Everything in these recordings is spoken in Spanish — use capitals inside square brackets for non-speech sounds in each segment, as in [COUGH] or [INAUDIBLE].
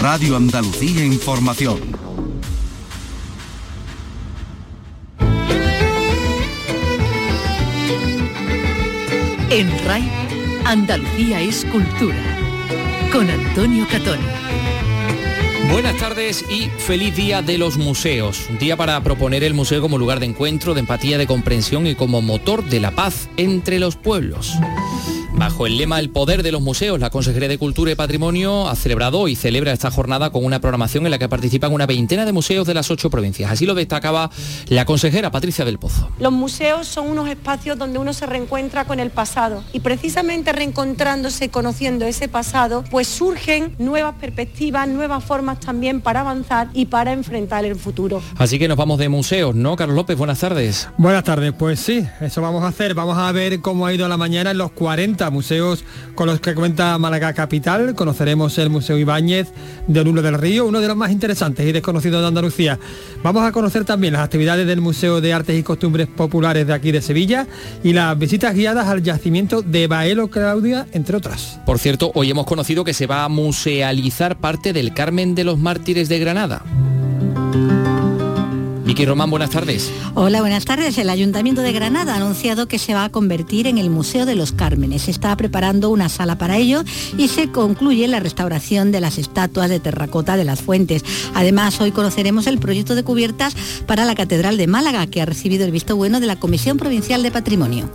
Radio Andalucía Información. En RAI, Andalucía es cultura. Con Antonio Catón. Buenas tardes y feliz día de los museos. Un día para proponer el museo como lugar de encuentro, de empatía, de comprensión y como motor de la paz entre los pueblos. Bajo el lema El poder de los museos, la Consejería de Cultura y Patrimonio ha celebrado y celebra esta jornada con una programación en la que participan una veintena de museos de las ocho provincias. Así lo destacaba la consejera Patricia del Pozo. Los museos son unos espacios donde uno se reencuentra con el pasado y precisamente reencontrándose, conociendo ese pasado, pues surgen nuevas perspectivas, nuevas formas también para avanzar y para enfrentar el futuro. Así que nos vamos de museos, ¿no? Carlos López, buenas tardes. Buenas tardes, pues sí, eso vamos a hacer. Vamos a ver cómo ha ido la mañana en los 40 museos con los que cuenta Málaga Capital. Conoceremos el Museo Ibáñez de Lulo del Río, uno de los más interesantes y desconocidos de Andalucía. Vamos a conocer también las actividades del Museo de Artes y Costumbres Populares de aquí de Sevilla y las visitas guiadas al yacimiento de Baelo Claudia, entre otras. Por cierto, hoy hemos conocido que se va a musealizar parte del Carmen de los Mártires de Granada. Vicky Román, buenas tardes. Hola, buenas tardes. El Ayuntamiento de Granada ha anunciado que se va a convertir en el Museo de los Cármenes. Se está preparando una sala para ello y se concluye la restauración de las estatuas de terracota de las fuentes. Además, hoy conoceremos el proyecto de cubiertas para la Catedral de Málaga, que ha recibido el visto bueno de la Comisión Provincial de Patrimonio.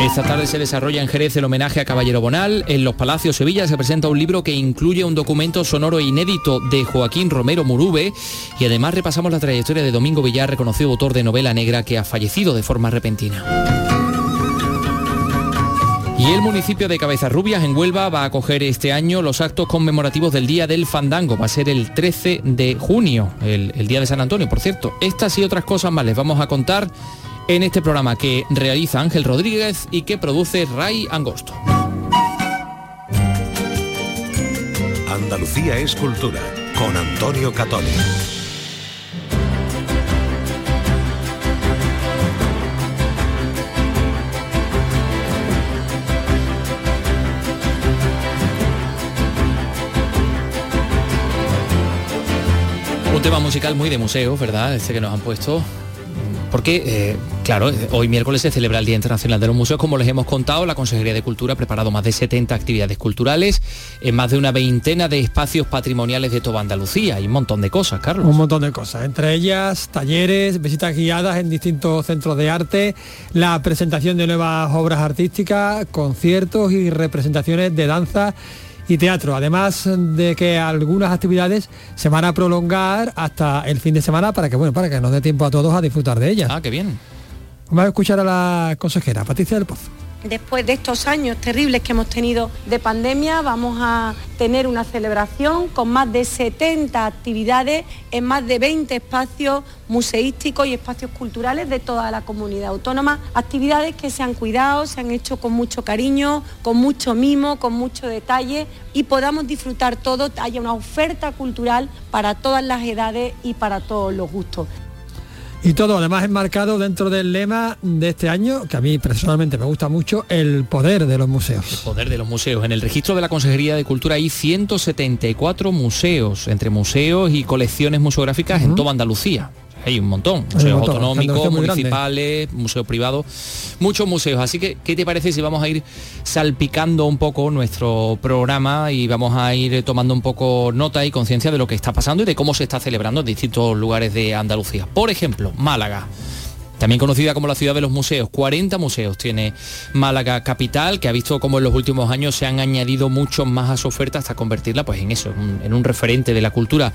Esta tarde se desarrolla en Jerez el homenaje a Caballero Bonal. En Los Palacios Sevilla se presenta un libro que incluye un documento sonoro inédito de Joaquín Romero Murube y además repasamos la trayectoria de Domingo Villar, reconocido autor de novela negra que ha fallecido de forma repentina. Y el municipio de Cabezarrubias en Huelva va a acoger este año los actos conmemorativos del Día del Fandango. Va a ser el 13 de junio, el, el Día de San Antonio, por cierto. Estas y otras cosas más les vamos a contar en este programa que realiza Ángel Rodríguez y que produce Ray Angosto. Andalucía es cultura con Antonio Catoni. Un tema musical muy de museo, ¿verdad? Este que nos han puesto. Porque, eh, claro, hoy miércoles se celebra el Día Internacional de los Museos. Como les hemos contado, la Consejería de Cultura ha preparado más de 70 actividades culturales en más de una veintena de espacios patrimoniales de toda Andalucía. Y un montón de cosas, Carlos. Un montón de cosas, entre ellas talleres, visitas guiadas en distintos centros de arte, la presentación de nuevas obras artísticas, conciertos y representaciones de danza y teatro, además de que algunas actividades se van a prolongar hasta el fin de semana para que bueno, para que nos dé tiempo a todos a disfrutar de ellas. Ah, qué bien. Vamos a escuchar a la consejera, Patricia del Pozo. Después de estos años terribles que hemos tenido de pandemia, vamos a tener una celebración con más de 70 actividades en más de 20 espacios museísticos y espacios culturales de toda la comunidad autónoma. Actividades que se han cuidado, se han hecho con mucho cariño, con mucho mimo, con mucho detalle y podamos disfrutar todo, haya una oferta cultural para todas las edades y para todos los gustos. Y todo además enmarcado dentro del lema de este año, que a mí personalmente me gusta mucho, el poder de los museos. El poder de los museos. En el registro de la Consejería de Cultura hay 174 museos, entre museos y colecciones museográficas en toda Andalucía. Hay un montón, museos un montón. autonómicos, municipales, museos privados, muchos museos. Así que, ¿qué te parece si vamos a ir salpicando un poco nuestro programa y vamos a ir tomando un poco nota y conciencia de lo que está pasando y de cómo se está celebrando en distintos lugares de Andalucía? Por ejemplo, Málaga. También conocida como la ciudad de los museos, 40 museos tiene Málaga capital, que ha visto como en los últimos años se han añadido muchos más a su oferta hasta convertirla pues en eso, en un, en un referente de la cultura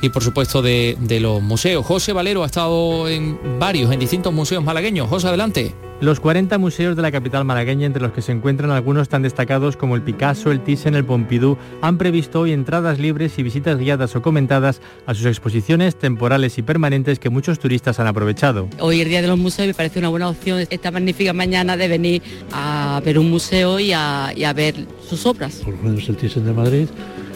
y por supuesto de, de los museos. José Valero ha estado en varios, en distintos museos malagueños. José, adelante. Los 40 museos de la capital malagueña, entre los que se encuentran algunos tan destacados como el Picasso, el Thyssen, el Pompidou, han previsto hoy entradas libres y visitas guiadas o comentadas a sus exposiciones temporales y permanentes que muchos turistas han aprovechado. Hoy el Día de los Museos me parece una buena opción esta magnífica mañana de venir a ver un museo y a, y a ver sus obras. por lo menos el Thyssen de Madrid,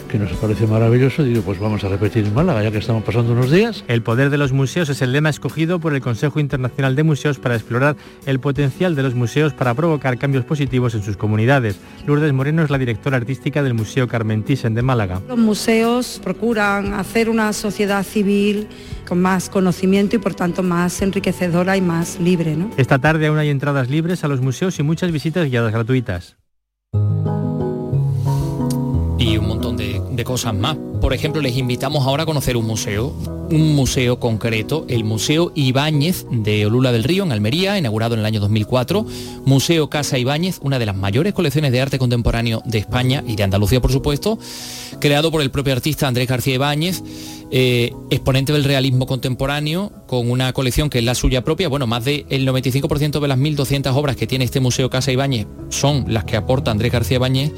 que nos parece maravilloso, digo, pues vamos a repetir en Málaga, ya que estamos pasando unos días. El poder de los museos es el lema escogido por el Consejo Internacional de Museos para explorar el potencial de los museos para provocar cambios positivos en sus comunidades. Lourdes Moreno es la directora artística del Museo Carmen Thyssen de Málaga. Los museos procuran hacer una sociedad civil con más conocimiento y por tanto más enriquecedora y más libre. Esta tarde aún hay entradas libres a los museos y muchas visitas guiadas gratuitas y un montón de, cosas más. Por ejemplo, les invitamos ahora a conocer un museo, un museo concreto, el Museo Ibáñez de Olula del Río, en Almería, inaugurado en el año 2004. Museo Casa Ibáñez, una de las mayores colecciones de arte contemporáneo de España y de Andalucía, por supuesto, creado por el propio artista Andrés García Ibáñez, eh, exponente del realismo contemporáneo, con una colección que es la suya propia. Bueno, más del 95% de las 1.200 obras que tiene este Museo Casa Ibáñez son las que aporta Andrés García Ibáñez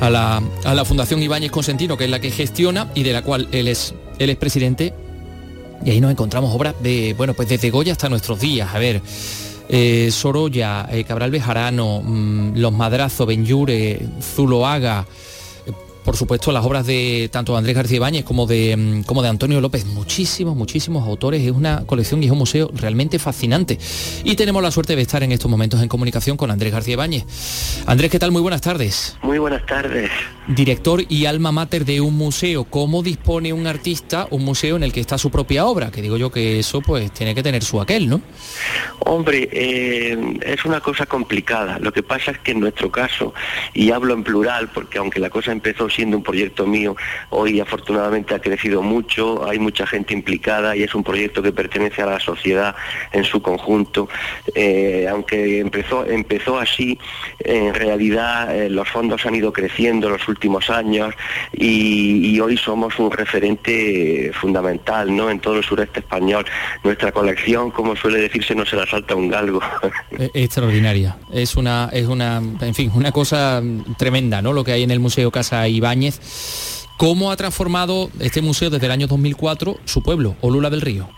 a la, Fundación Ibáñez Consentino, que es la que gestiona y de la cual él es, él es presidente. Y ahí nos encontramos obras de, bueno, pues desde Goya hasta nuestros días. A ver, eh, Sorolla, eh, Cabral Bejarano, mm, Los Madrazos, Benyure, Zuloaga, por supuesto, las obras de tanto Andrés García Ibáñez como de, mm, como de Antonio López. Muchísimos, muchísimos autores. Es una colección y es un museo realmente fascinante. Y tenemos la suerte de estar en estos momentos en comunicación con Andrés García Ibáñez. Andrés, ¿qué tal? Muy buenas tardes. Muy buenas tardes. Director y alma mater de un museo. ¿Cómo dispone un artista un museo en el que está su propia obra? Que digo yo que eso pues tiene que tener su aquel, ¿no? Hombre, eh, es una cosa complicada. Lo que pasa es que en nuestro caso, y hablo en plural porque aunque la cosa empezó siendo un proyecto mío, hoy afortunadamente ha crecido mucho, hay mucha gente implicada y es un proyecto que pertenece a la sociedad en su conjunto. Eh, aunque empezó, empezó así, en realidad eh, los fondos han ido creciendo los últimos años y, hoy somos un referente fundamental ¿no? en todo el sureste español. Nuestra colección, como suele decirse, no se la salta un galgo. [LAUGHS] Extraordinaria. Es una, es una, en fin, una cosa tremenda, ¿no? Lo que hay en el Museo Casa Iba ¿Cómo ha transformado este museo desde el año 2004 su pueblo, Olula del Río?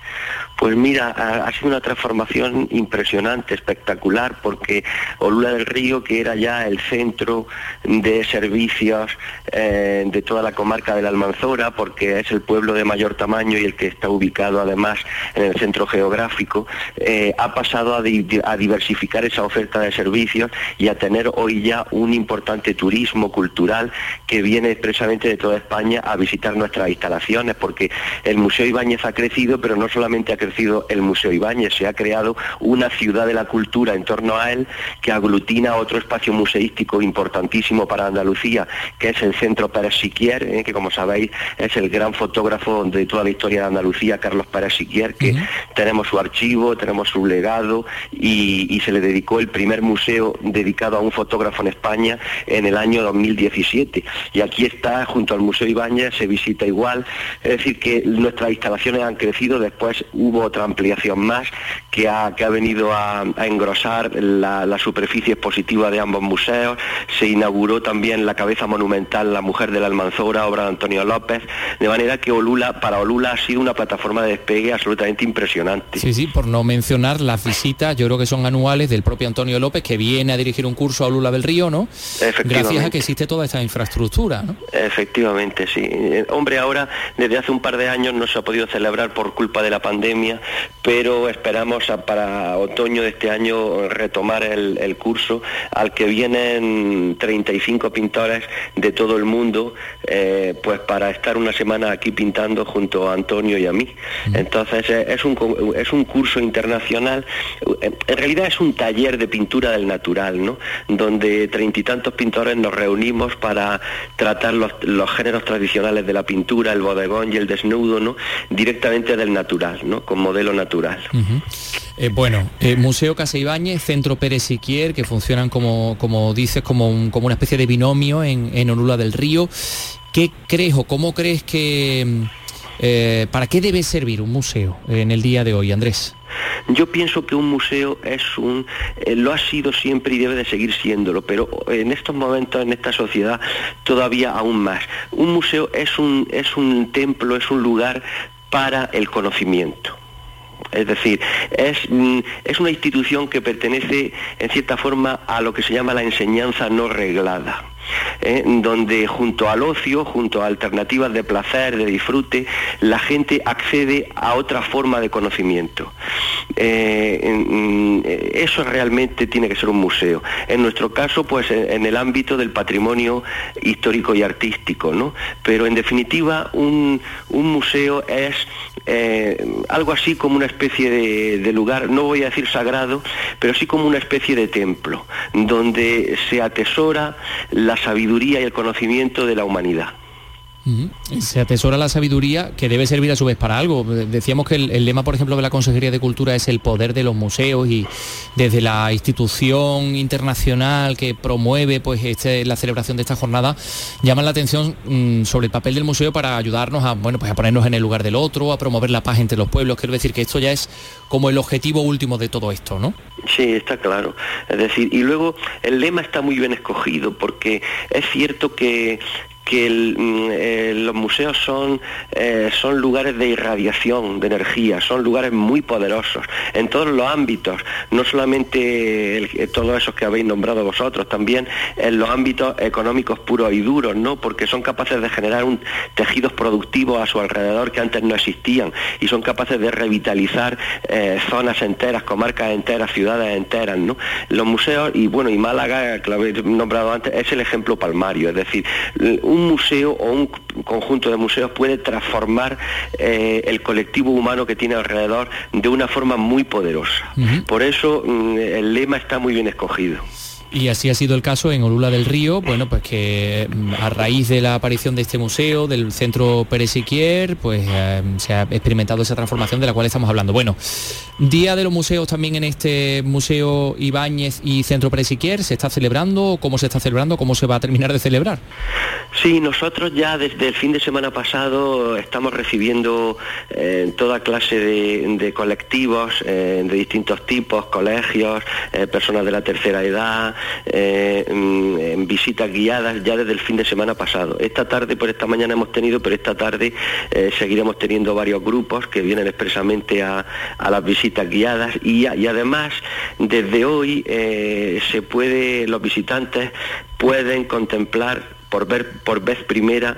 Pues mira, ha, sido una transformación impresionante, espectacular, porque Olula del Río, que era ya el centro de servicios eh, de toda la comarca de la Almanzora, porque es el pueblo de mayor tamaño y el que está ubicado además en el centro geográfico, eh, ha pasado a, diversificar esa oferta de servicios y a tener hoy ya un importante turismo cultural que viene expresamente de toda España a visitar nuestras instalaciones, porque el Museo Ibáñez ha crecido, pero no solamente ha crecido, el Museo Ibáñez, se ha creado una ciudad de la cultura en torno a él que aglutina otro espacio museístico importantísimo para Andalucía, que es el Centro Pérez Siquier, eh, que como sabéis es el gran fotógrafo de toda la historia de Andalucía, Carlos Pérez Siquier, que tenemos su archivo, tenemos su legado y, se le dedicó el primer museo dedicado a un fotógrafo en España en el año 2017. Y aquí está, junto al Museo Ibáñez, se visita igual, es decir, que nuestras instalaciones han crecido, después hubo otra ampliación más que ha, que ha venido a, engrosar la, superficie expositiva de ambos museos. Se inauguró también la cabeza monumental La Mujer de la Almanzora, obra de Antonio López, de manera que Olula, para Olula ha sido una plataforma de despegue absolutamente impresionante. Sí, sí, por no mencionar las visitas, yo creo que son anuales del propio Antonio López, que viene a dirigir un curso a Olula del Río, ¿no? Gracias a que existe toda esta infraestructura, ¿no? Efectivamente, sí. Eh, hombre, ahora, desde hace un par de años no se ha podido celebrar por culpa de la pandemia pero esperamos para otoño de este año retomar el, curso al que vienen 35 pintores de todo el mundo, eh, pues para estar una semana aquí pintando junto a Antonio y a mí. Entonces eh, es un, es un curso internacional, en realidad es un taller de pintura del natural, ¿no? donde treinta y tantos pintores nos reunimos para tratar los, géneros tradicionales de la pintura, el bodegón y el desnudo, ¿no? directamente del natural, ¿no? modelo natural. Eh, bueno, eh, Museo Casa Ibáñez, Centro Pérez Siquier, que funcionan como, como dices, como, como una especie de binomio en, en Olula del Río. ¿Qué crees o cómo crees que... Mm, eh, ¿Para qué debe servir un museo en el día de hoy, Andrés? Yo pienso que un museo es un, lo ha sido siempre y debe de seguir siéndolo, pero en estos momentos, en esta sociedad, todavía aún más. Un museo es un, es un templo, es un lugar para el conocimiento Es decir, es, mm, es una institución que pertenece en cierta forma a lo que se llama la enseñanza no reglada. ¿eh? donde junto al ocio, junto a alternativas de placer, de disfrute, la gente accede a otra forma de conocimiento. Eh, mm, eso realmente tiene que ser un museo. En nuestro caso, pues en, el ámbito del patrimonio histórico y artístico, ¿no? Pero en definitiva, un, museo es eh, algo así como una especie de, de, lugar, no voy a decir sagrado, pero sí como una especie de templo, donde se atesora la sabiduría y el conocimiento de la humanidad. Se atesora la sabiduría que debe servir a su vez para algo. Decíamos que el, lema, por ejemplo, de la Consejería de Cultura es el poder de los museos y desde la institución internacional que promueve pues, este, la celebración de esta jornada, llaman la atención mm, sobre el papel del museo para ayudarnos a, bueno, pues a ponernos en el lugar del otro, a promover la paz entre los pueblos. Quiero decir que esto ya es como el objetivo último de todo esto, ¿no? Sí, está claro. Es decir, y luego el lema está muy bien escogido porque es cierto que que mm, eh, los museos son, eh, son lugares de irradiación, de energía, son lugares muy poderosos en todos los ámbitos, no solamente todos esos que habéis nombrado vosotros, también en los ámbitos económicos puros y duros, ¿no? porque son capaces de generar un, tejidos productivos a su alrededor que antes no existían y son capaces de revitalizar eh, zonas enteras, comarcas enteras, ciudades enteras. ¿no? Los museos, y bueno, y Málaga, que lo habéis nombrado antes, es el ejemplo palmario, es decir, un museo o un conjunto de museos puede transformar eh, el colectivo humano que tiene alrededor de una forma muy poderosa. Por eso mm, el lema está muy bien escogido. Y así ha sido el caso en Olula del Río, bueno, pues que mm, a raíz de la aparición de este museo, del centro Pérez Siquier, pues eh, se ha experimentado esa transformación de la cual estamos hablando. Bueno, Día de los Museos también en este Museo Ibáñez y Centro Pérez Siquier, ¿se está celebrando? ¿Cómo se está celebrando? ¿Cómo se va a terminar de celebrar? Sí, nosotros ya desde el fin de semana pasado estamos recibiendo eh, toda clase de, colectivos eh, de distintos tipos, colegios, personas de la tercera edad, eh, en visitas guiadas ya desde el fin de semana pasado. Esta tarde, por esta mañana hemos tenido, pero esta tarde eh, seguiremos teniendo varios grupos que vienen expresamente a, las visitas guiadas y, además desde hoy eh, se puede, los visitantes pueden contemplar por ver por vez primera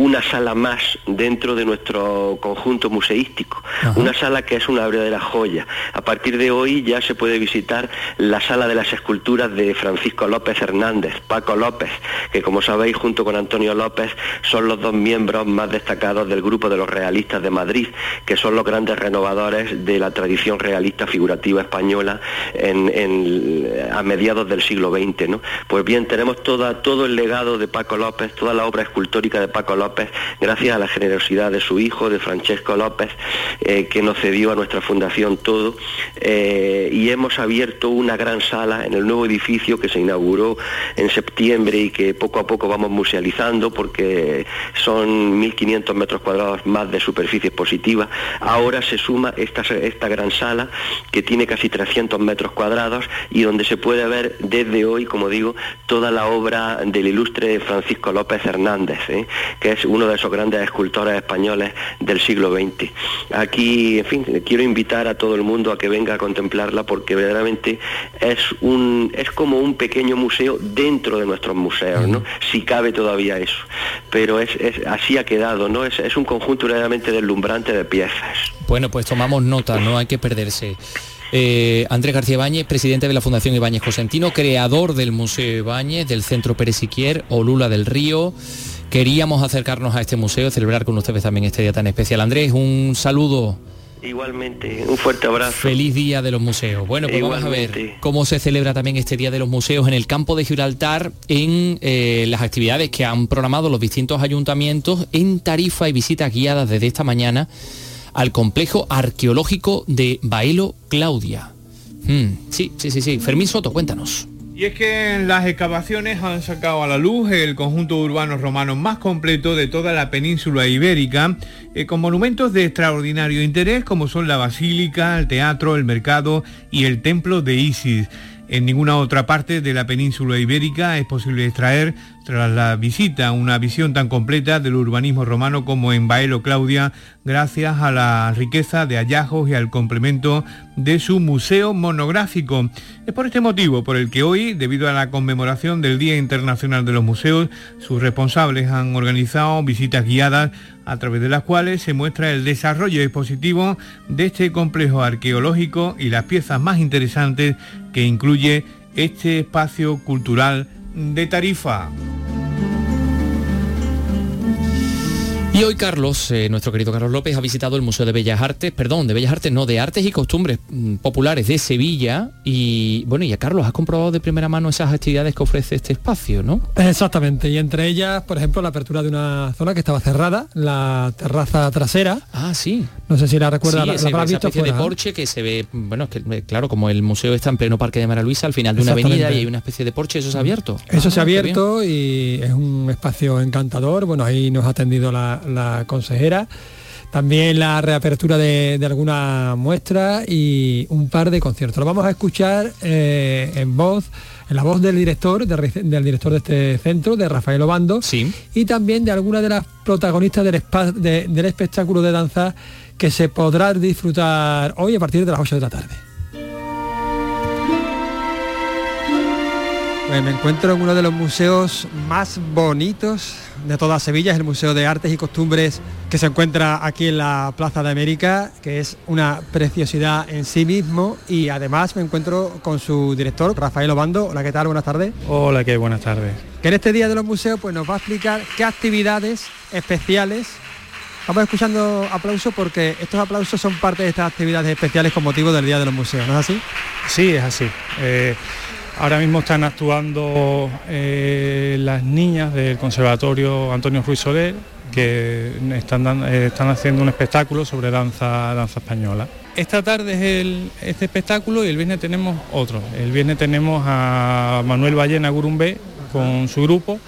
una sala más dentro de nuestro conjunto museístico, una sala que es una verdadera joya. A partir de hoy ya se puede visitar la sala de las esculturas de Francisco López Hernández, Paco López, que como sabéis junto con Antonio López son los dos miembros más destacados del grupo de los realistas de Madrid, que son los grandes renovadores de la tradición realista figurativa española a mediados del siglo XX. ¿no? Pues bien, tenemos toda, todo el legado de Paco López, toda la obra escultórica de Paco Gracias a la generosidad de su hijo, de Francesco López, eh, que nos cedió a nuestra fundación todo. Eh, y hemos abierto una gran sala en el nuevo edificio que se inauguró en septiembre y que poco a poco vamos musealizando porque son 1.500 metros cuadrados más de superficie expositiva. Ahora se suma esta, esta gran sala que tiene casi 300 metros cuadrados y donde se puede ver desde hoy, como digo, toda la obra del ilustre Francisco López Hernández, ¿eh? que es uno de esos grandes escultores españoles del siglo XX. Aquí, en fin, quiero invitar a todo el mundo a que venga a contemplarla porque verdaderamente es, un, es como un pequeño museo dentro de nuestros museos, ¿no? si cabe todavía eso. Pero es, así ha quedado, ¿no? Es, es un conjunto verdaderamente deslumbrante de piezas. Bueno, pues tomamos nota, no hay que perderse. Eh, Andrés García Ibáñez, presidente de la Fundación Ibáñez Cosentino, creador del Museo Ibáñez, del Centro Pérez Siquier, Olula del Río. Queríamos acercarnos a este museo, celebrar con ustedes también este día tan especial. Andrés, un saludo. Igualmente, un fuerte abrazo. Feliz Día de los Museos. Bueno, pues vamos a ver cómo se celebra también este Día de los Museos en el campo de Gibraltar, en eh, las actividades que han programado los distintos ayuntamientos en tarifa y visitas guiadas desde esta mañana al complejo arqueológico de Baelo Claudia. Hmm, sí, sí, sí, sí. Fermín Soto, cuéntanos. Y es que las excavaciones han sacado a la luz el conjunto urbano romano más completo de toda la península ibérica, eh, con monumentos de extraordinario interés como son la basílica, el teatro, el mercado y el templo de Isis. En ninguna otra parte de la península ibérica es posible extraer tras la visita, una visión tan completa del urbanismo romano como en Baelo Claudia, gracias a la riqueza de hallazgos y al complemento de su museo monográfico. Es por este motivo por el que hoy, debido a la conmemoración del Día Internacional de los Museos, sus responsables han organizado visitas guiadas a través de las cuales se muestra el desarrollo expositivo de este complejo arqueológico y las piezas más interesantes que incluye este espacio cultural de Tarifa. Y hoy Carlos, eh, nuestro querido Carlos López, ha visitado el Museo de Bellas Artes, perdón, de Bellas Artes, no, de Artes y Costumbres mm, Populares de Sevilla. Y bueno, y a Carlos, has comprobado de primera mano esas actividades que ofrece este espacio, ¿no? Exactamente, y entre ellas, por ejemplo, la apertura de una zona que estaba cerrada, la terraza trasera. Ah, sí. No sé si la recuerdas, Sí, la, ese- la esa especie de fuera, ¿no? porche que se ve, bueno, es que eh, claro, como el museo está en pleno Parque de Mara Luisa, al final de una avenida y hay una especie de porche, eso se ha abierto. Eso Ah, se ha bien. abierto y es un espacio encantador. Bueno, ahí nos ha atendido la, la consejera. También la reapertura de, de alguna muestra y un par de conciertos. Lo vamos a escuchar eh, en voz, en la voz del director, de del director de este centro, de Rafael Obando, y también de alguna de las protagonistas del, espa- de- del espectáculo de danza que se podrá disfrutar hoy a partir de las 8 de la tarde. Pues me encuentro en uno de los museos más bonitos de toda Sevilla, es el Museo de Artes y Costumbres que se encuentra aquí en la Plaza de América, que es una preciosidad en sí mismo y además me encuentro con su director, Rafael Obando. Hola, ¿qué tal? Buenas tardes. Hola, ¿qué? Buenas tardes. Que en este Día de los Museos pues nos va a explicar qué actividades especiales Vamos escuchando aplausos porque estos aplausos son parte de estas actividades especiales con motivo del Día de los Museos, ¿no es así? Sí, es así. Eh, ahora mismo están actuando eh, las niñas del Conservatorio Antonio Ruiz Soler, que están, eh, están haciendo un espectáculo sobre danza, danza española. Esta tarde es el- este espectáculo y el viernes tenemos otro. El viernes tenemos a Manuel Ballena Gurumbé con su grupo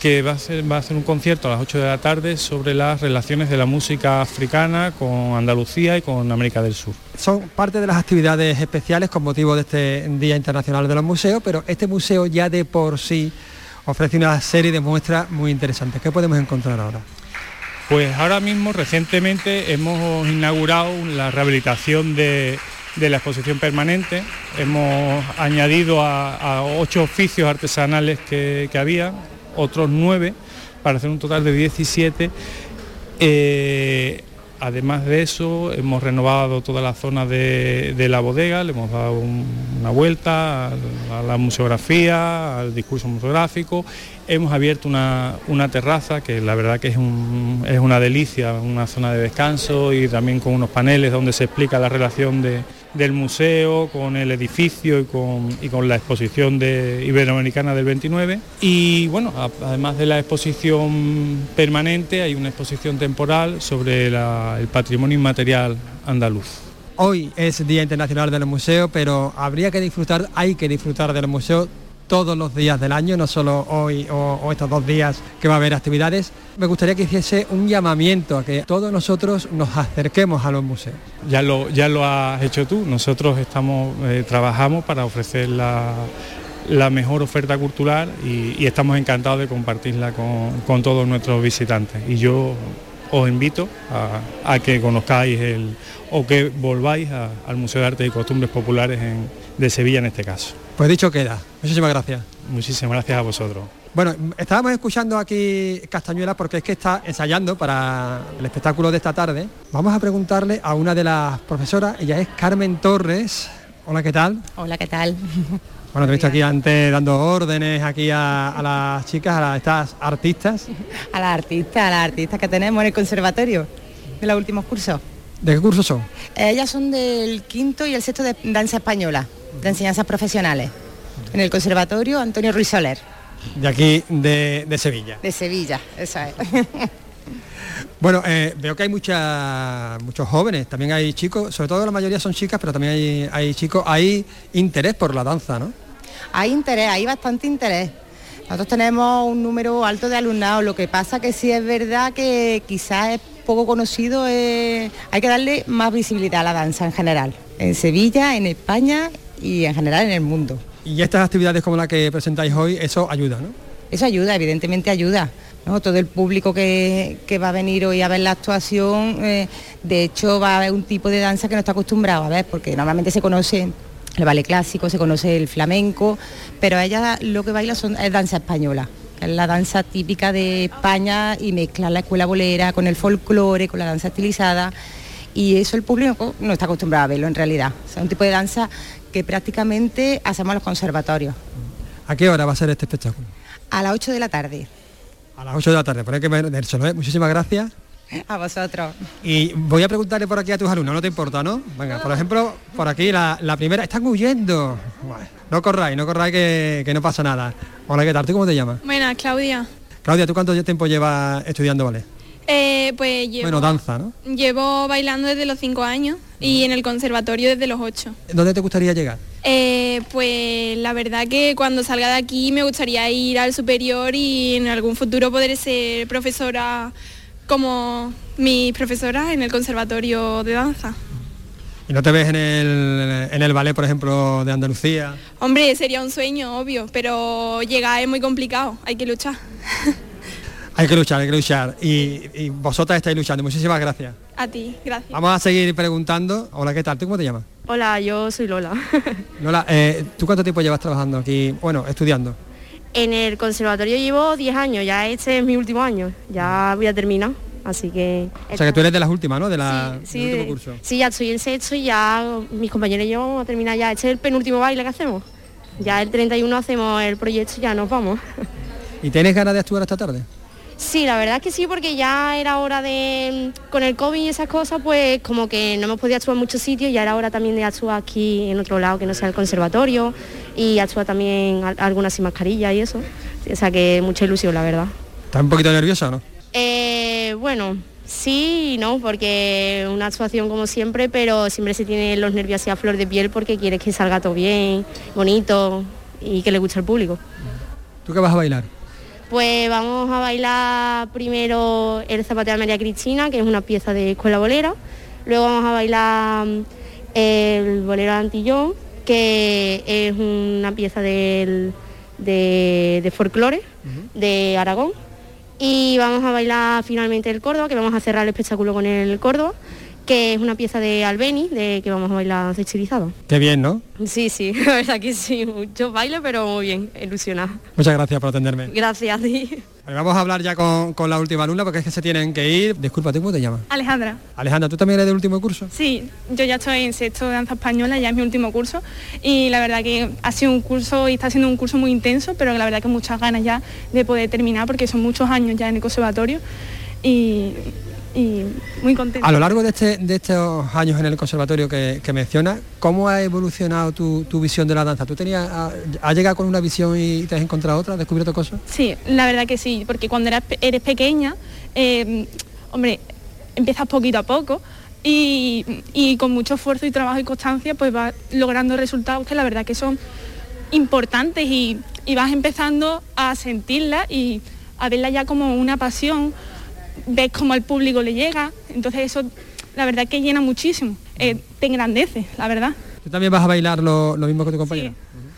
que va a, ser, va a hacer un concierto a las 8 de la tarde sobre las relaciones de la música africana con Andalucía y con América del Sur. Son parte de las actividades especiales con motivo de este Día Internacional de los Museos, pero este museo ya de por sí ofrece una serie de muestras muy interesantes. ¿Qué podemos encontrar ahora? Pues ahora mismo recientemente hemos inaugurado la rehabilitación de, la exposición permanente. Hemos añadido a, ocho oficios artesanales que, había, otros nueve, para hacer un total de 17. Eh, además de eso, hemos renovado toda la zona de, la bodega, le hemos dado un- una vuelta a, la museografía, al discurso museográfico. Hemos abierto una, terraza que la verdad que es una delicia, una zona de descanso y también con unos paneles donde se explica la relación de- del museo con el edificio y con, y con la exposición Iberoamericana del 29. Y bueno, además de la exposición permanente, hay una exposición temporal sobre el patrimonio inmaterial andaluz. Hoy es Día Internacional del Museo, pero habría que disfrutar, hay que disfrutar del museo todos los días del año, no solo hoy o, estos dos días que va a haber actividades. Me gustaría que hiciese un llamamiento a que todos nosotros nos acerquemos a los museos. Ya lo, ya lo has hecho tú, nosotros estamos, eh, trabajamos para ofrecer la, mejor oferta cultural y, estamos encantados de compartirla con, todos nuestros visitantes. Y yo os invito a, que conozcáis el, o que volváis al Museo de Arte y Costumbres Populares de Sevilla en este caso. Pues dicho queda. Muchísimas gracias. Muchísimas gracias a vosotros. Bueno, estábamos escuchando aquí Castañuela porque es que está ensayando para el espectáculo de esta tarde. Vamos a preguntarle a una de las profesoras, ella es Carmen Torres. Hola, ¿qué tal? Hola, ¿qué tal? Bueno, te he visto aquí antes dando órdenes aquí a, a las chicas, a estas artistas. A las artistas, a las artistas que tenemos en el conservatorio de los últimos cursos. ¿De qué curso son? Ellas son del quinto y el sexto de danza española, de enseñanzas profesionales, en el conservatorio Antonio Ruiz Soler, De aquí, de, de Sevilla. de Sevilla, esa es. [LAUGHS] Bueno, eh, veo que hay mucha, muchos jóvenes, también hay chicos, sobre todo la mayoría son chicas, pero también hay, hay chicos, hay interés por la danza, ¿no? Hay interés, hay bastante interés. Nosotros tenemos un número alto de alumnados, lo que pasa que sí es verdad que quizás es poco conocido, eh, hay que darle más visibilidad a la danza en general, en Sevilla, en España y en general en el mundo. Y estas actividades como la que presentáis hoy, eso ayuda, ¿no? eso ayuda, evidentemente ayuda. ¿no? Todo el público que, que, va a venir hoy a ver la actuación, eh, de hecho va a ver un tipo de danza que no está acostumbrado a ver, porque normalmente se conoce el ballet clásico, se conoce el flamenco, pero ella lo que baila son, es danza española que es la danza típica de España y mezclar la escuela bolera con el folclore, con la danza estilizada y eso el público no está acostumbrado a verlo en realidad. O sea, un tipo de danza que prácticamente hacemos los conservatorios. ¿A qué hora va a ser este espectáculo? A las 8 de la tarde. A las 8 de la tarde, por ahí que me... ¿eh? Muchísimas gracias. A vosotros. Y voy a preguntarle por aquí a tus alumnos, no te importa, ¿no? Venga, por ejemplo, por aquí la, la primera, están huyendo. Bueno, no corráis, no corráis que, que, no pasa nada. Hola, ¿qué tal? ¿Tú cómo te llamas? Buenas, Claudia. Claudia, ¿tú cuánto tiempo llevas estudiando ballet? Eh, pues llevo... Bueno, danza, ¿no? Llevo bailando desde los cinco años y en el conservatorio desde los ocho. ¿Dónde te gustaría llegar? Eh, pues la verdad que cuando salga de aquí me gustaría ir al superior y en algún futuro poder ser profesora como mi profesora en el conservatorio de danza. ¿Y no te ves en el, en el ballet, por ejemplo, de Andalucía? Hombre, sería un sueño, obvio, pero llegar es muy complicado, hay que luchar. Hay que luchar, hay que luchar. Y, y, vosotras estáis luchando. Muchísimas gracias. A ti, gracias. Vamos a seguir preguntando. Hola, ¿qué tal? ¿Tú cómo te llamas? Hola, yo soy Lola. [LAUGHS] Lola, eh, ¿tú cuánto tiempo llevas trabajando aquí? Bueno, estudiando. En el conservatorio llevo 10 años, ya este es mi último año, ya voy a terminar, así que... O sea que tú eres de las últimas, ¿no? De la, sí, del sí, último curso. Sí, ya estoy en sexto y ya mis compañeros y yo vamos a terminar ya, este es el penúltimo baile que hacemos. Ya el 31 hacemos el proyecto y ya nos vamos. [LAUGHS] ¿Y tienes ganas de actuar esta tarde? Sí, la verdad es que sí, porque ya era hora de, con el COVID y esas cosas, pues como que no hemos podido actuar en muchos sitios, ya era hora también de actuar aquí en otro lado que no sea el conservatorio y actuar también algunas sin mascarilla y eso. O sea que mucha ilusión, la verdad. ¿Estás un poquito nerviosa o no? Eh, bueno, sí y no, porque una actuación como siempre, pero siempre se tiene los nervios así a flor de piel porque quieres que salga todo bien, bonito y que le guste al público. ¿Tú qué vas a bailar? Pues vamos a bailar primero el zapateo de María Cristina, que es una pieza de escuela bolera. Luego vamos a bailar el bolero de Antillón, que es una pieza del, de, de folclore uh -huh. de Aragón. Y vamos a bailar finalmente el Córdoba, que vamos a cerrar el espectáculo con el Córdoba, que es una pieza de Albeni, de que vamos a bailar estilizado. Qué bien, ¿no? Sí, sí, [LAUGHS] la verdad que sí, mucho baile, pero muy bien, ilusionada. Muchas gracias por atenderme. Gracias a ti. Vamos a hablar ya con, con, la última alumna porque es que se tienen que ir. Disculpa, ¿tú cómo te llamas? Alejandra. Alejandra, ¿tú también eres del último curso? Sí, yo ya estoy en sexto de danza española, ya es mi último curso y la verdad que ha sido un curso y está siendo un curso muy intenso, pero la verdad que muchas ganas ya de poder terminar porque son muchos años ya en el conservatorio y y muy contenta. A lo largo de, este, de estos años en el conservatorio que, que mencionas, ¿cómo ha evolucionado tu, tu, visión de la danza? ¿Tú tenías, has llegado con una visión y te has encontrado otra, has descubierto cosas? Sí, la verdad que sí, porque cuando eras, eres pequeña, eh, hombre, empiezas poquito a poco y, y, con mucho esfuerzo y trabajo y constancia, pues vas logrando resultados que la verdad que son importantes y, y vas empezando a sentirla y a verla ya como una pasión ves cómo al público le llega, entonces eso la verdad que llena muchísimo, eh, te engrandece, la verdad. ¿Tú también vas a bailar lo, lo mismo que tu compañera? Sí.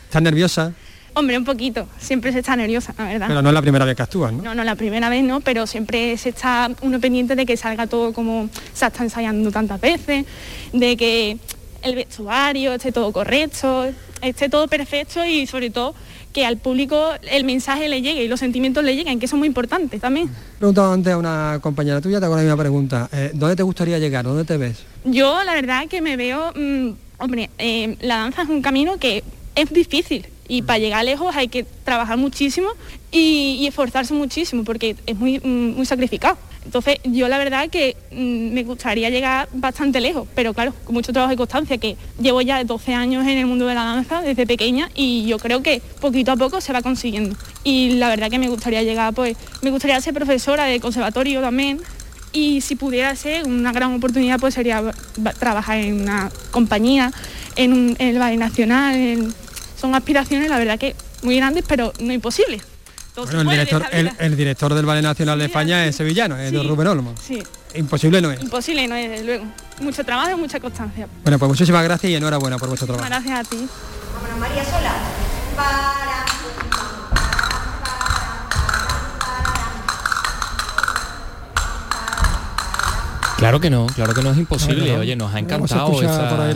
¿Estás nerviosa? Hombre, un poquito, siempre se está nerviosa, la verdad. Pero no es la primera vez que actúas, ¿no? No, no, la primera vez no, pero siempre se está uno pendiente de que salga todo como se está ensayando tantas veces, de que el vestuario esté todo correcto, esté todo perfecto y sobre todo que al público el mensaje le llegue y los sentimientos le lleguen, que son muy importantes también. Preguntado antes a una compañera tuya, te hago la misma pregunta. Eh, ¿Dónde te gustaría llegar? ¿Dónde te ves? Yo la verdad que me veo, mmm, hombre, eh, la danza es un camino que es difícil y para llegar lejos hay que trabajar muchísimo y, y esforzarse muchísimo porque es muy, mm, muy sacrificado. Entonces yo la verdad que mmm, me gustaría llegar bastante lejos, pero claro, con mucho trabajo y constancia, que llevo ya 12 años en el mundo de la danza desde pequeña y yo creo que poquito a poco se va consiguiendo. Y la verdad que me gustaría llegar, pues, me gustaría ser profesora de conservatorio también, y si pudiera ser una gran oportunidad pues sería trabajar en una compañía, en, el Ballet Nacional, son aspiraciones la verdad que muy grandes pero no imposibles. Bueno, el, director, el, el, director del Ballet Nacional de España es sevillano, es sí, de Rubén Olmo. Sí. Imposible no es. Imposible no es, desde luego. Mucho trabajo y mucha constancia. Bueno, pues muchísimas gracias y enhorabuena por vuestro trabajo. Gracias a ti. María Sola. Para. Claro que no, claro que no es imposible. No. Oye, nos ha encantado esta,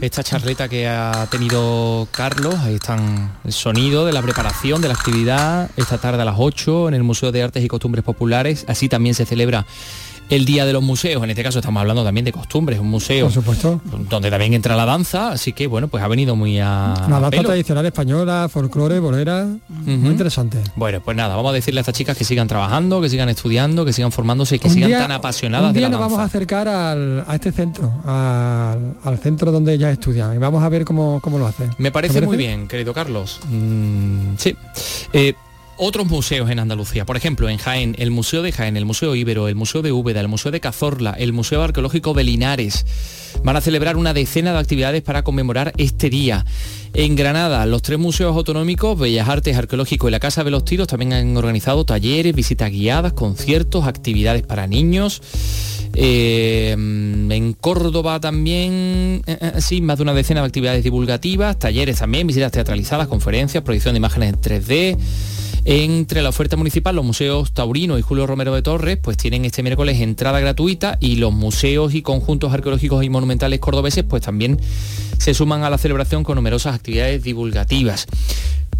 esta charleta que ha tenido Carlos. Ahí están el sonido de la preparación de la actividad esta tarde a las 8 en el Museo de Artes y Costumbres Populares. Así también se celebra el Día de los Museos. En este caso estamos hablando también de costumbres, un museo Por supuesto. donde también entra la danza. Así que bueno, pues ha venido muy a, Una a danza pelo. tradicional española, folclore, bolera, muy interesante. Bueno, pues nada, vamos a decirle a estas chicas que sigan trabajando, que sigan estudiando, que sigan formándose y que Un sigan día- tan apasionadas un de la nos danza. vamos a acercar al- a este centro, al, al centro donde ellas estudian y vamos a ver cómo, cómo lo hacen. Me ¿Te parece muy bien, querido Carlos. Mm, sí. Eh, otros museos en Andalucía, por ejemplo, en Jaén, el Museo de Jaén, el Museo Íbero, el Museo de Úbeda, el Museo de Cazorla, el Museo Arqueológico de Linares, van a celebrar una decena de actividades para conmemorar este día. En Granada, los tres museos autonómicos, Bellas Artes, Arqueológico y la Casa de los Tiros, también han organizado talleres, visitas guiadas, conciertos, actividades para niños. Eh, en Córdoba también, eh, eh, sí, más de una decena de actividades divulgativas, talleres también, visitas teatralizadas, conferencias, proyección de imágenes en 3D. Entre la oferta municipal, los museos Taurino y Julio Romero de Torres, pues tienen este miércoles entrada gratuita y los museos y conjuntos arqueológicos y monumentales cordobeses, pues también se suman a la celebración con numerosas actividades divulgativas.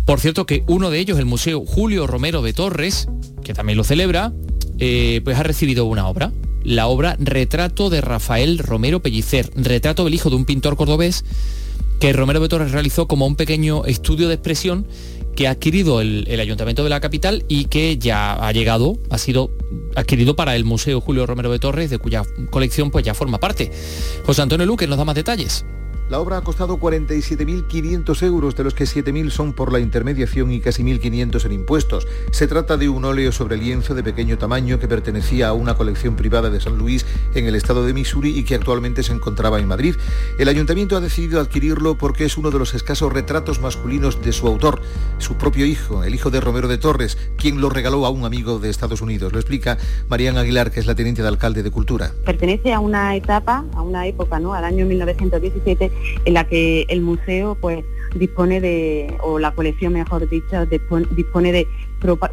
Por cierto que uno de ellos, el Museo Julio Romero de Torres, que también lo celebra, eh, pues ha recibido una obra. La obra Retrato de Rafael Romero Pellicer, retrato del hijo de un pintor cordobés que Romero de Torres realizó como un pequeño estudio de expresión que ha adquirido el, Ayuntamiento de la capital y que ya ha llegado, ha sido adquirido para el Museo Julio Romero de Torres, de cuya colección pues ya forma parte. José Antonio Luque nos da más detalles. La obra ha costado 47.500 euros, de los que 7.000 son por la intermediación y casi 1.500 en impuestos. Se trata de un óleo sobre lienzo de pequeño tamaño que pertenecía a una colección privada de San Luis en el estado de Missouri y que actualmente se encontraba en Madrid. El ayuntamiento ha decidido adquirirlo porque es uno de los escasos retratos masculinos de su autor, su propio hijo, el hijo de Romero de Torres, quien lo regaló a un amigo de Estados Unidos. Lo explica Mariana Aguilar, que es la teniente de alcalde de Cultura. pertenece a una etapa, a una época, ¿no? Al año 1917, en la que el museo, pues, dispone de, o la colección, mejor dicho, dispone, de,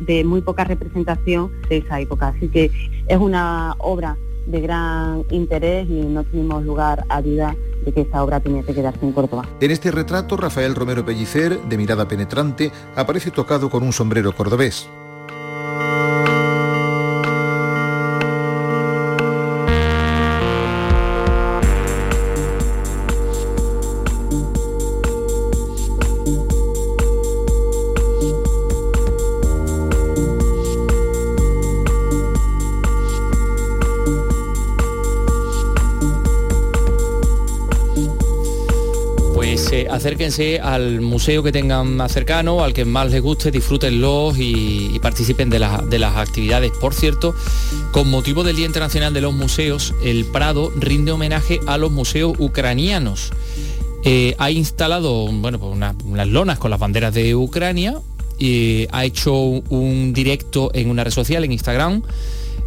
de muy poca representación de esa época. Así que es una obra de gran interés y no tuvimos lugar a duda de que esa obra tenía que quedarse en Córdoba. En este retrato, Rafael Romero Pellicer, de mirada penetrante, aparece tocado con un sombrero cordobés. Acérquense al museo que tengan más cercano, al que más les guste, disfrútenlos y, y participen de, la- de las actividades. Por cierto, con motivo del Día Internacional de los Museos, el Prado rinde homenaje a los museos ucranianos. Eh, ha instalado bueno, pues una- unas lonas con las banderas de Ucrania, y ha hecho un directo en una red social, en Instagram,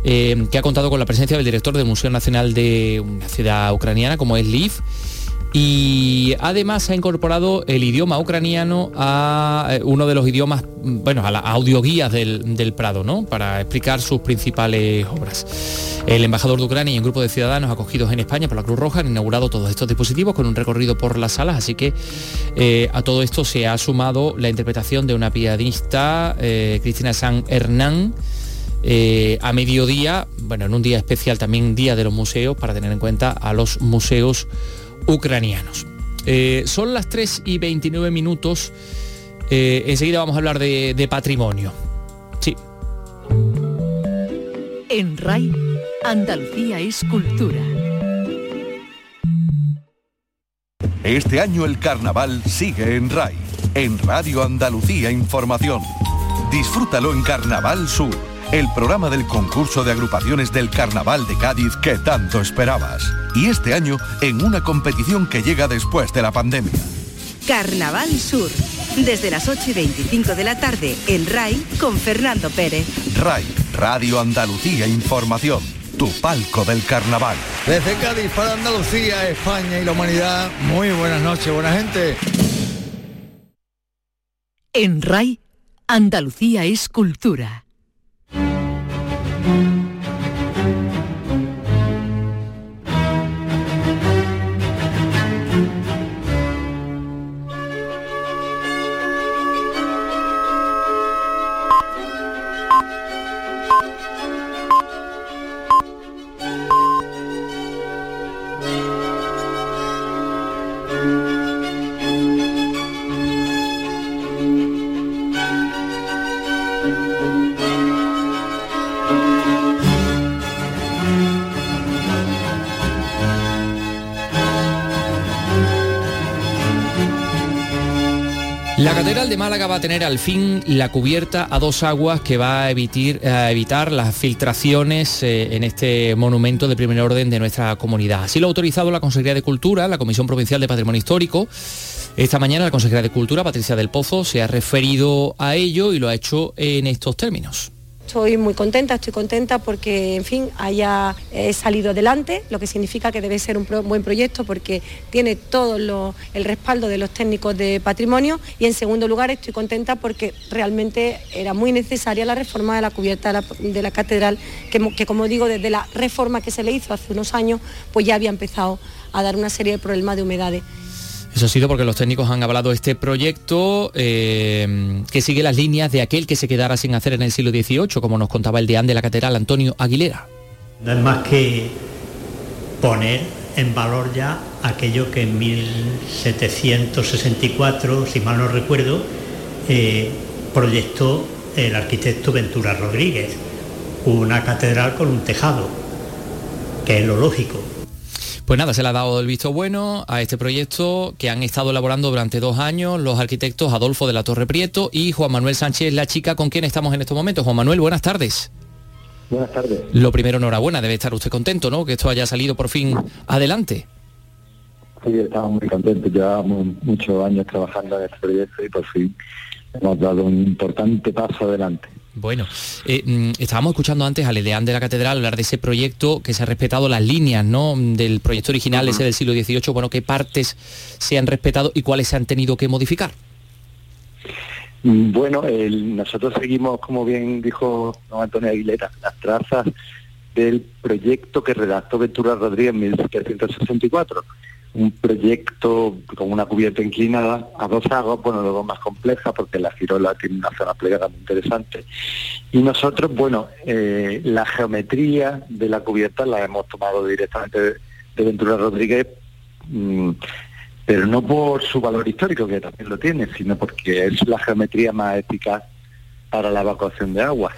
eh, que ha contado con la presencia del director del Museo Nacional de una ciudad ucraniana como es Lviv y además ha incorporado el idioma ucraniano a eh, uno de los idiomas, mm, bueno, a las audioguías del, del Prado, ¿no? Para explicar sus principales obras. El embajador de Ucrania y un grupo de ciudadanos acogidos en España por la Cruz Roja han inaugurado todos estos dispositivos con un recorrido por las salas, así que eh, a todo esto se ha sumado la interpretación de una pianista, eh, Cristina San Hernán, a mediodía, bueno, en un día especial también Día de los Museos, para tener en cuenta a los museos ucranianos. Eh, son las 3 y 29 minutos. Eh, enseguida vamos a hablar de, de patrimonio. Sí. En RAI, Andalucía es cultura. Este año el carnaval sigue en RAI, en Radio Andalucía Información. Disfrútalo en Carnaval Sur, el programa del concurso de agrupaciones del Carnaval de Cádiz que tanto esperabas. Y este año en una competición que llega después de la pandemia. Carnaval Sur, desde las 8 y 25 de la tarde en RAI con Fernando Pérez. RAI, Radio Andalucía Información, tu palco del carnaval. Desde Cádiz para Andalucía, España y la humanidad, muy buenas noches, buena gente. En RAI, Andalucía es cultura. Thank you. Catedral de Málaga va a tener al fin la cubierta a dos aguas que va a, evitar, las filtraciones eh, en este monumento de primer orden de nuestra comunidad. Así lo ha autorizado la Consejería de Cultura, la Comisión Provincial de Patrimonio Histórico. Esta mañana la Consejería de Cultura, Patricia del Pozo, se ha referido a ello y lo ha hecho en estos términos. Estoy muy contenta, estoy contenta porque, en fin, haya eh, salido adelante, lo que significa que debe ser un buen proyecto porque tiene todo el respaldo de los técnicos de patrimonio y, en segundo lugar, estoy contenta porque realmente era muy necesaria la reforma de la cubierta de la, catedral, que, que, como digo, desde la reforma que se le hizo hace unos años, pues ya había empezado a dar una serie de problemas de humedades. Eso ha sido porque los técnicos han hablado este proyecto eh, que sigue las líneas de aquel que se quedara sin hacer en el siglo XVIII, como nos contaba el deán de la catedral Antonio Aguilera. No es más que poner en valor ya aquello que en 1764, si mal no recuerdo, eh, proyectó el arquitecto Ventura Rodríguez, una catedral con un tejado, que es lo lógico pues nada, se le ha dado el visto bueno a este proyecto que han estado elaborando durante dos años los arquitectos Adolfo de la Torre Prieto y Juan Manuel Sánchez, la chica con quien estamos en estos momentos. Juan Manuel, buenas tardes. Buenas tardes. Lo primero, enhorabuena, debe estar usted contento, ¿no? Que esto haya salido por fin adelante. Sí, estamos muy contentos, llevamos muchos años trabajando en este proyecto y por fin hemos dado un importante paso adelante. Bueno, eh, mm, estábamos escuchando antes al Edeán de la Catedral hablar de ese proyecto que se ha respetado las líneas ¿no? del proyecto original, ese del siglo XVIII. Bueno, ¿qué partes se han respetado y cuáles se han tenido que modificar? Mm, bueno, nosotros seguimos, como bien dijo don Antonio Aguilera, las trazas del proyecto que redactó Ventura Rodríguez en 1764 un proyecto con una cubierta inclinada a dos aguas, bueno, luego más compleja porque la girola tiene una zona plegada muy interesante. Y nosotros, bueno, eh, la geometría de la cubierta la hemos tomado directamente de, Ventura Rodríguez, mm, pero no por su valor histórico, que también lo tiene, sino porque es la geometría más eficaz para la evacuación de agua.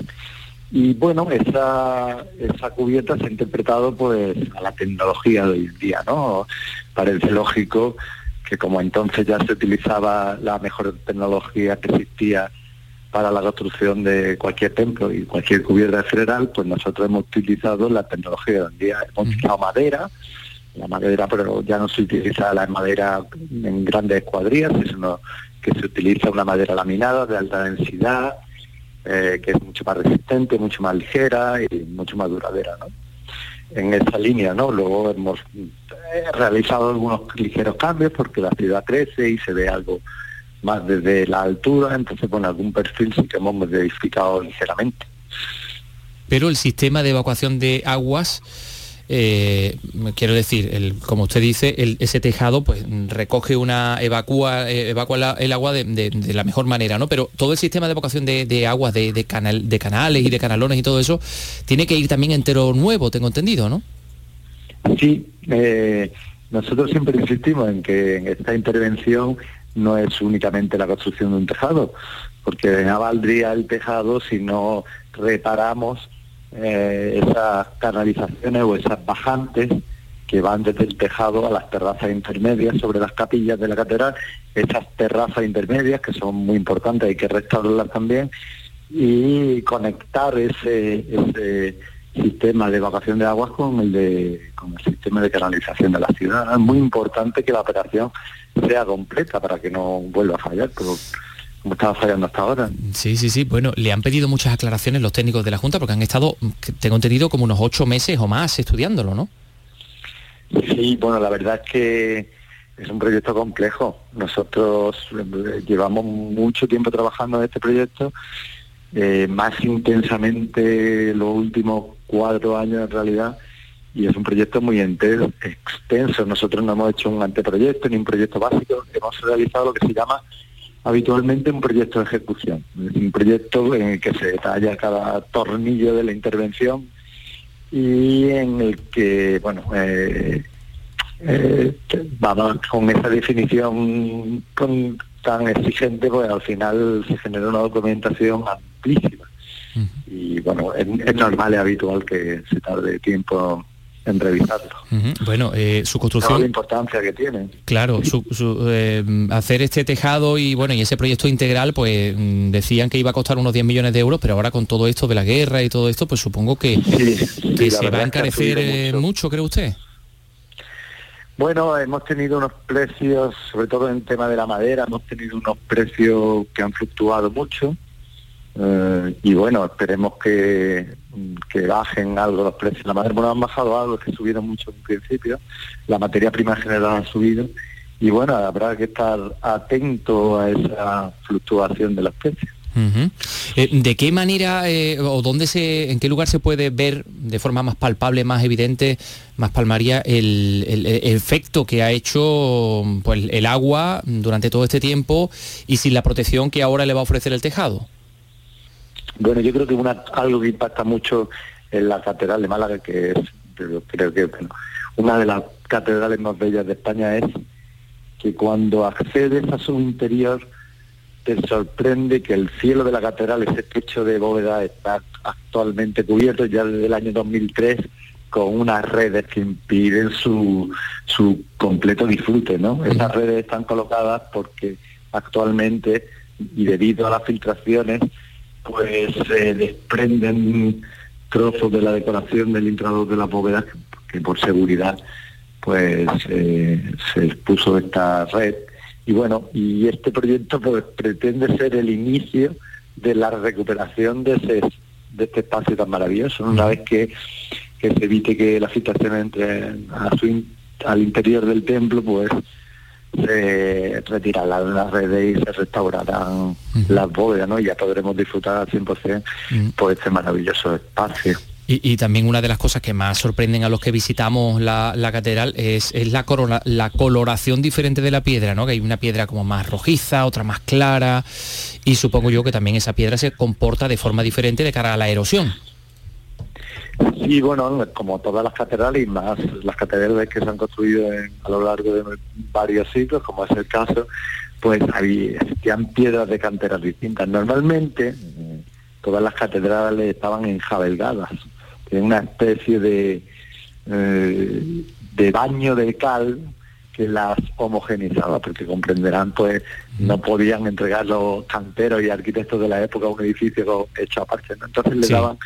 Y bueno, esa, esa cubierta se ha interpretado pues a la tecnología de hoy en día, ¿no? Parece lógico que como entonces ya se utilizaba la mejor tecnología que existía para la construcción de cualquier templo y cualquier cubierta federal, pues nosotros hemos utilizado la tecnología de hoy en día. Hemos utilizado madera, la madera, pero ya no se utiliza la madera en grandes cuadrillas, sino que se utiliza una madera laminada de alta densidad, eh, que es mucho más resistente, mucho más ligera y mucho más duradera, ¿no? En esa línea, ¿no? Luego hemos eh, realizado algunos ligeros cambios porque la ciudad crece y se ve algo más desde la altura, entonces con algún perfil sí que hemos modificado ligeramente. Pero el sistema de evacuación de aguas eh, quiero decir, como usted dice, ese tejado pues recoge una, evacúa, eh, evacúa el agua de, la mejor manera, ¿no? Pero todo el sistema de evacuación de, aguas, de, canal, de canales y de canalones y todo eso, tiene que ir también entero nuevo, tengo entendido, ¿no? Sí, eh, nosotros siempre insistimos en que esta intervención no es únicamente la construcción de un tejado, porque de nada valdría el tejado si no reparamos eh, esas canalizaciones o esas bajantes que van desde el tejado a las terrazas intermedias sobre las capillas de la catedral, esas terrazas intermedias que son muy importantes, hay que restaurarlas también, y conectar ese, ese sistema de evacuación de aguas con el de con el sistema de canalización de la ciudad. Es muy importante que la operación sea completa para que no vuelva a fallar, como estaba fallando hasta ahora. Sí, sí, sí. Bueno, le han pedido muchas aclaraciones los técnicos de la Junta porque han estado, tengo entendido, como unos ocho meses o más estudiándolo, ¿no? Sí, bueno, la verdad es que es un proyecto complejo. Nosotros eh, llevamos mucho tiempo trabajando en este proyecto, eh, más intensamente los últimos cuatro años en realidad, y es un proyecto muy entero, extenso. Nosotros no hemos hecho un anteproyecto ni un proyecto básico, hemos realizado lo que se llama habitualmente un proyecto de ejecución, un proyecto en el que se detalla cada tornillo de la intervención y en el que, bueno, eh, eh, vamos con esa definición tan exigente, pues al final se genera una documentación amplísima. Y bueno, es, normal, es habitual que se tarde tiempo en revisarlo. Bueno, eh, su construcción... la importancia que tiene. Claro, su- su, eh, hacer este tejado y bueno y ese proyecto integral, pues mm, decían que iba a costar unos 10 millones de euros, pero ahora con todo esto de la guerra y todo esto, pues supongo que, se va a encarecer eh, mucho. mucho, ¿cree usted? Bueno, hemos tenido unos precios, sobre todo en el tema de la madera, hemos tenido unos precios que han fluctuado mucho. eh, y bueno, esperemos que, que bajen algo los precios. La madera, bueno, han bajado algo, que subieron mucho en principio. La materia prima en general ha subido. Y bueno, habrá que estar atento a esa fluctuación de los precios. Eh, ¿De qué manera eh, o dónde se, en qué lugar se puede ver de forma más palpable, más evidente, más palmaria el, el- el efecto que ha hecho pues, el agua durante todo este tiempo y sin la protección que ahora le va a ofrecer el tejado? Bueno, yo creo que una, algo que impacta mucho en la Catedral de Málaga, que es, pero creo que bueno, una de las catedrales más bellas de España, es que cuando accedes a su interior te sorprende que el cielo de la catedral, ese techo de bóveda, está actualmente cubierto ya desde el año 2003 con unas redes que impiden su, su completo disfrute, ¿no? Esas redes están colocadas porque actualmente, y debido a las filtraciones, pues se desprenden trozos de la decoración del intrador de la bóveda que, que por seguridad pues eh, se puso esta red. Y bueno y este proyecto pues pretende ser el inicio de la recuperación de ese de este espacio tan maravilloso una vez que, que se evite que la filtración entre a su in- al interior del templo pues se retirarán las redes y se restaurarán las bóvedas, ¿no? Y ya podremos disfrutar al 100% por este maravilloso espacio. Y, y también una de las cosas que más sorprenden a los que visitamos la, la catedral es, es la, corona- la coloración diferente de la piedra, ¿no? Que hay una piedra como más rojiza, otra más clara, y supongo yo que también esa piedra se comporta de forma diferente de cara a la erosión. Sí, bueno, como todas las catedrales y más las catedrales que se han construido en- a lo largo de varios siglos, como es el caso, pues había, existían piedras de canteras distintas. Normalmente todas las catedrales estaban enjabelgadas, en una especie de, eh, de baño de cal que las homogenizaba, porque comprenderán, pues no podían entregar los canteros y arquitectos de la época un edificio hecho aparte, ¿no? Entonces le Sí. daban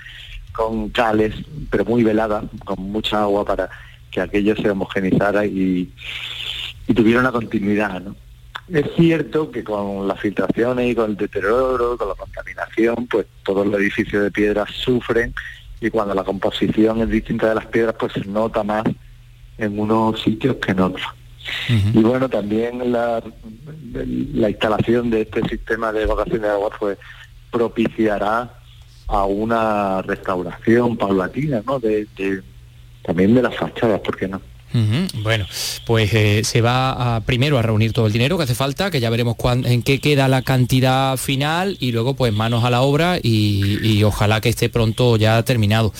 con cales, pero muy velada, con mucha agua para que aquello se homogenizara y, y tuviera una continuidad. ¿no? Es cierto que con las filtraciones y con el deterioro, con la contaminación, pues todos los edificios de piedra sufren y cuando la composición es distinta de las piedras, pues se nota más en unos sitios que en otros. Y bueno, también la, la instalación de este sistema de evacuación de agua pues propiciará a una restauración paulatina, ¿no? De, de- también de las fachadas, ¿por qué no? Bueno, pues eh, se va a, primero a reunir todo el dinero que hace falta, que ya veremos cuán- en qué queda la cantidad final y luego pues manos a la obra y, y ojalá que esté pronto ya terminado.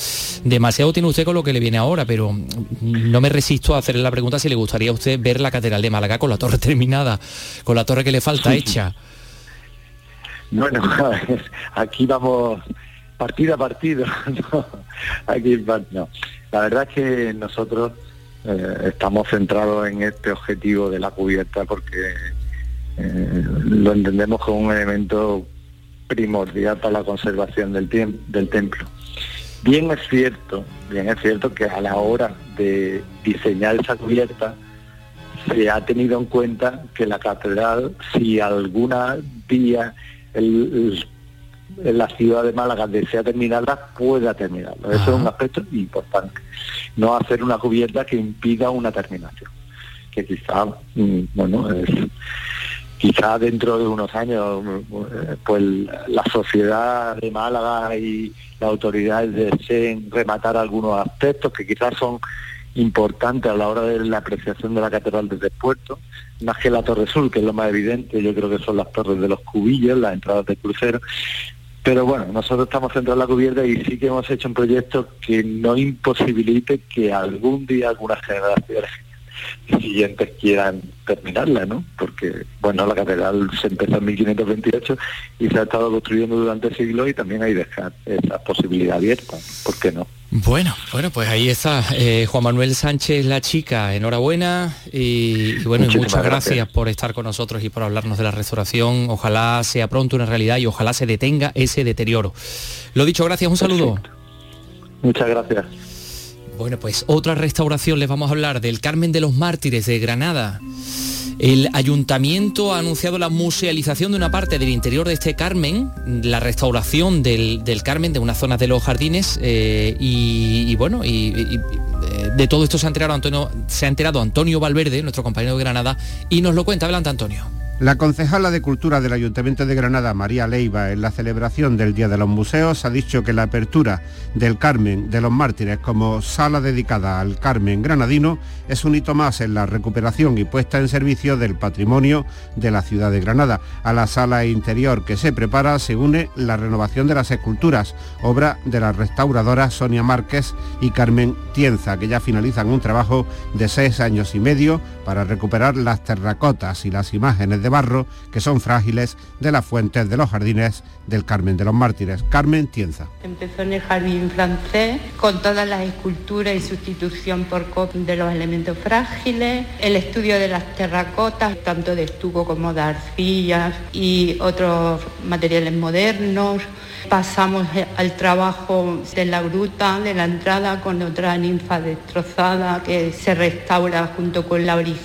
Demasiado tiene usted con lo que le viene ahora, pero no me resisto a hacerle la pregunta si le gustaría a usted ver la Catedral de Málaga con la torre [LAUGHS] terminada, con la torre que le falta hecha. Bueno, [LAUGHS] aquí vamos partido a partido. [LAUGHS] ¿no? Aquí no. La verdad es que nosotros eh, estamos centrados en este objetivo de la cubierta porque eh, lo entendemos como un elemento primordial para la conservación del, templo. Bien es cierto, bien es cierto que a la hora de diseñar esa cubierta se ha tenido en cuenta que la catedral, si alguna día el- la ciudad de Málaga desea terminarla, pueda terminarla. Eso es un aspecto importante. No hacer una cubierta que impida una terminación. Que quizá, mm, bueno, es- quizá dentro de unos años, eh, pues la sociedad de Málaga y las autoridades deseen rematar algunos aspectos que quizás son importantes a la hora de la apreciación de la catedral desde el puerto, más que la Torre Sur, que es lo más evidente, yo creo que son las torres de los cubillos, las entradas de crucero. Pero bueno, nosotros estamos centrados en la cubierta y sí que hemos hecho un proyecto que no imposibilite que algún día algunas generaciones siguientes quieran terminarla, ¿no? Porque, bueno, la catedral se empezó en 1528 y se ha estado construyendo durante siglos y también hay dejar esa posibilidad abierta, ¿por qué no? Bueno, bueno, pues ahí está eh, Juan Manuel Sánchez, la chica, enhorabuena y, y bueno, y muchas gracias. gracias. por estar con nosotros y por hablarnos de la restauración. Ojalá sea pronto una realidad y ojalá se detenga ese deterioro. Lo dicho, gracias, un saludo. Muchas gracias. Bueno, pues otra restauración les vamos a hablar del Carmen de los Mártires de Granada. El ayuntamiento ha anunciado la musealización de una parte del interior de este Carmen, la restauración del, del Carmen de unas zonas de los jardines eh, y, bueno, y, eh, de todo esto se ha, enterado Antonio, se ha enterado Antonio Valverde, nuestro compañero de Granada, y nos lo cuenta. Adelante, Antonio. La concejala de Cultura del Ayuntamiento de Granada, María Leiva, en la celebración del Día de los Museos, ha dicho que la apertura del Carmen de los Mártires como sala dedicada al Carmen granadino es un hito más en la recuperación y puesta en servicio del patrimonio de la ciudad de Granada. A la sala interior que se prepara se une la renovación de las esculturas, obra de las restauradoras Sonia Márquez y Carmen Tienza, que ya finalizan un trabajo de seis años y medio para recuperar las terracotas y las imágenes de barro que son frágiles de las fuentes de los jardines del Carmen de los Mártires. Carmen Tienza. Empezó en el jardín francés con todas las esculturas y sustitución por de los elementos frágiles, el estudio de las terracotas, tanto de estuco como de arcillas y otros materiales modernos. Pasamos al trabajo de la gruta, de la entrada, con otra ninfa destrozada que se restaura junto con la original.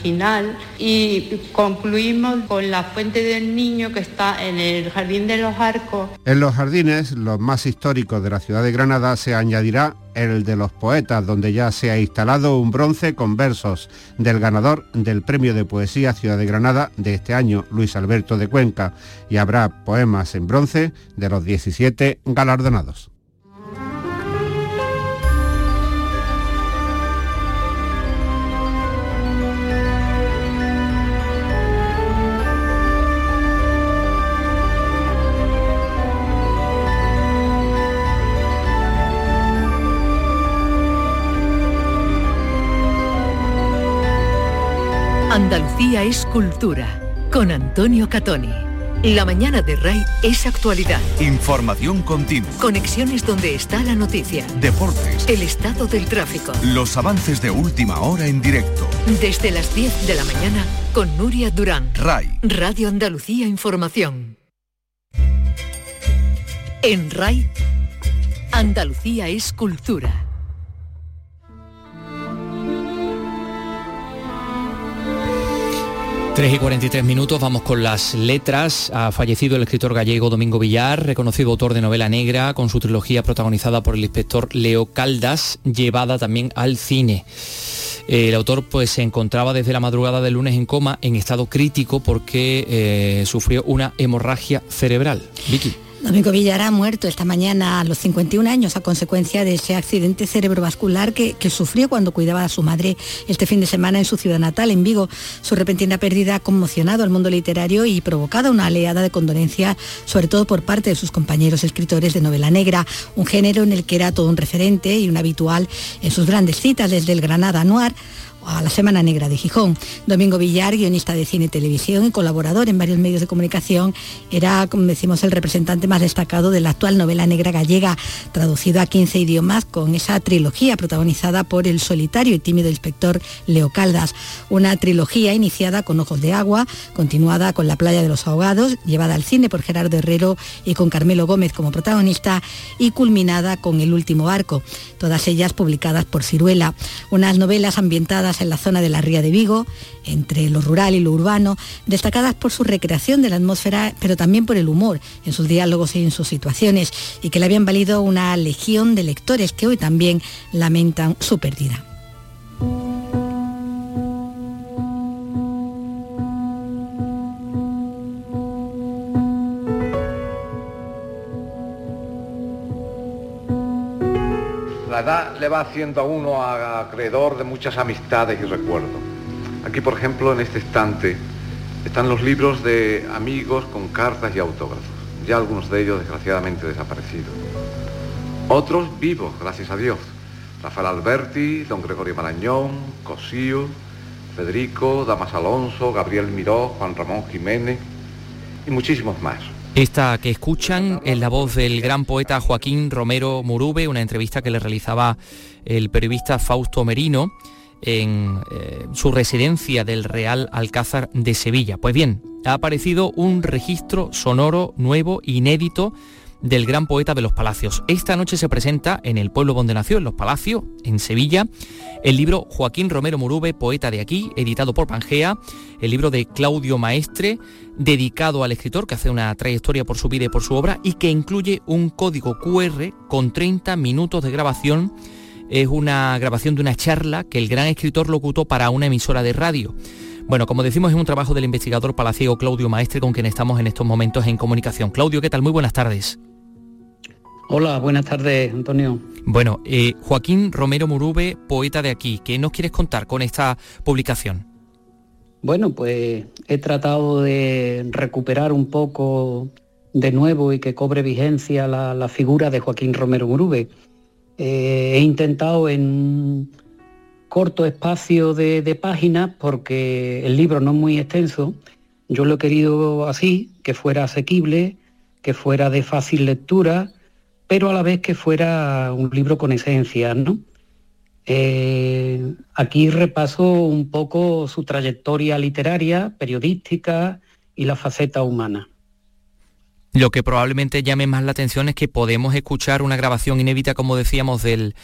Y concluimos con la fuente del niño que está en el Jardín de los Arcos. En los jardines, los más históricos de la ciudad de Granada, se añadirá el de los poetas, donde ya se ha instalado un bronce con versos del ganador del Premio de Poesía Ciudad de Granada de este año, Luis Alberto de Cuenca, y habrá poemas en bronce de los 17 galardonados. Andalucía es cultura. Con Antonio Catoni. La mañana de RAI es actualidad. Información continua. Conexiones donde está la noticia. Deportes. El estado del tráfico. Los avances de última hora en directo. Desde las 10 de la mañana con Nuria Durán. RAI. Radio Andalucía Información. En RAI, Andalucía es cultura. Tres y 43 minutos, vamos con las letras. Ha fallecido el escritor gallego Domingo Villar, reconocido autor de novela negra, con su trilogía protagonizada por el inspector Leo Caldas, llevada también al cine. El autor pues se encontraba desde la madrugada del lunes en coma, en estado crítico, porque eh, sufrió una hemorragia cerebral. Vicky. Domingo Villar ha muerto esta mañana a los 51 años a consecuencia de ese accidente cerebrovascular que, que, sufrió cuando cuidaba a su madre este fin de semana en su ciudad natal, en Vigo. Su repentina pérdida ha conmocionado al mundo literario y provocado una oleada de condolencia, sobre todo por parte de sus compañeros escritores de novela negra, un género en el que era todo un referente y un habitual en sus grandes citas desde el Granada Noir a la Semana Negra de Gijón. Domingo Villar, guionista de cine y televisión y colaborador en varios medios de comunicación, era, como decimos, el representante más destacado de la actual novela negra gallega, traducido a 15 idiomas con esa trilogía protagonizada por el solitario y tímido inspector Leo Caldas. Una trilogía iniciada con Ojos de Agua, continuada con La Playa de los Ahogados, llevada al cine por Gerardo Herrero y con Carmelo Gómez como protagonista, y culminada con El Último Arco, todas ellas publicadas por Ciruela. Unas novelas ambientadas en la zona de la Ría de Vigo, entre lo rural y lo urbano, destacadas por su recreación de la atmósfera, pero también por el humor en sus diálogos y en sus situaciones, y que le habían valido una legión de lectores que hoy también lamentan su pérdida. La edad le va haciendo a uno acreedor de muchas amistades y recuerdos. Aquí, por ejemplo, en este estante, están los libros de amigos con cartas y autógrafos. Ya algunos de ellos, desgraciadamente, desaparecidos. Otros vivos, gracias a Dios. Rafael Alberti, don Gregorio Marañón, Cosío, Federico, Damas Alonso, Gabriel Miró, Juan Ramón Jiménez y muchísimos más. Esta que escuchan es la voz del gran poeta Joaquín Romero Murube, una entrevista que le realizaba el periodista Fausto Merino en eh, su residencia del Real Alcázar de Sevilla. Pues bien, ha aparecido un registro sonoro nuevo, inédito, del gran poeta de los Palacios. Esta noche se presenta en el pueblo donde nació, en los Palacios, en Sevilla, el libro Joaquín Romero Murube, poeta de aquí, editado por Pangea, el libro de Claudio Maestre, dedicado al escritor que hace una trayectoria por su vida y por su obra y que incluye un código QR con 30 minutos de grabación. Es una grabación de una charla que el gran escritor locutó para una emisora de radio. Bueno, como decimos, es un trabajo del investigador palaciego Claudio Maestre con quien estamos en estos momentos en comunicación. Claudio, ¿qué tal? Muy buenas tardes. Hola, buenas tardes, Antonio. Bueno, eh, Joaquín Romero Murube, poeta de aquí, ¿qué nos quieres contar con esta publicación? Bueno, pues he tratado de recuperar un poco de nuevo y que cobre vigencia la, figura de Joaquín Romero Murube. Eh, he intentado en un corto espacio de, de páginas, porque el libro no es muy extenso, yo lo he querido así, que fuera asequible, que fuera de fácil lectura, pero a la vez que fuera un libro con esencia, ¿no? Eh, aquí repaso un poco su trayectoria literaria, periodística y la faceta humana. Lo que probablemente llame más la atención es que podemos escuchar una grabación inédita, como decíamos, del,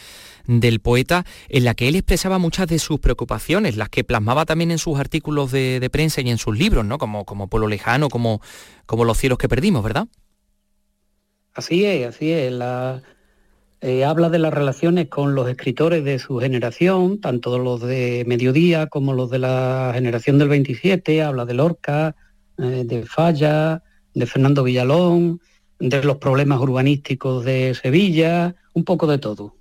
del poeta, en la que él expresaba muchas de sus preocupaciones, las que plasmaba también en sus artículos de, prensa y en sus libros, ¿no? Como, como Pueblo Lejano, como, como Los cielos que perdimos, ¿verdad? Así es, así es. Eh, habla de las relaciones con los escritores de su generación, tanto los de Mediodía como los de la generación del 27, habla de Lorca, eh, de Falla, de Fernando Villalón, de los problemas urbanísticos de Sevilla, un poco de todo.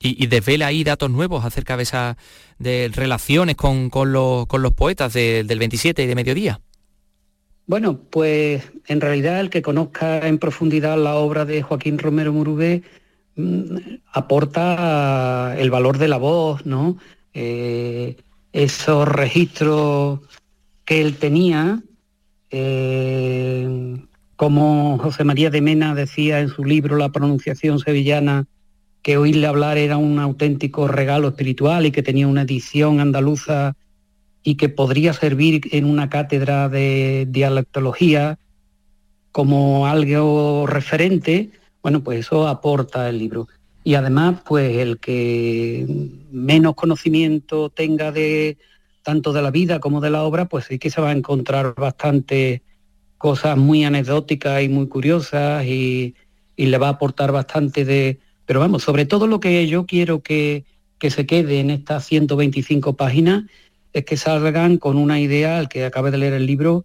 y, desvela ahí datos nuevos acerca de esas relaciones con, los, poetas del 27 y de Mediodía. Bueno, pues en realidad el que conozca en profundidad la obra de Joaquín Romero Murubé mm, aporta el valor de la voz, ¿no? Eh, esos registros que él tenía, eh, como José María de Mena decía en su libro La pronunciación sevillana, que oírle hablar era un auténtico regalo espiritual y que tenía una edición andaluza y que podría servir en una cátedra de dialectología como algo referente, bueno, pues eso aporta el libro. Y además, pues el que menos conocimiento tenga de tanto de la vida como de la obra, pues sí que se va a encontrar bastante cosas muy anecdóticas y muy curiosas y, le va a aportar bastante de... Pero vamos, sobre todo lo que yo quiero que, que se quede en estas 125 páginas es que salgan con una idea, al que acabe de leer el libro,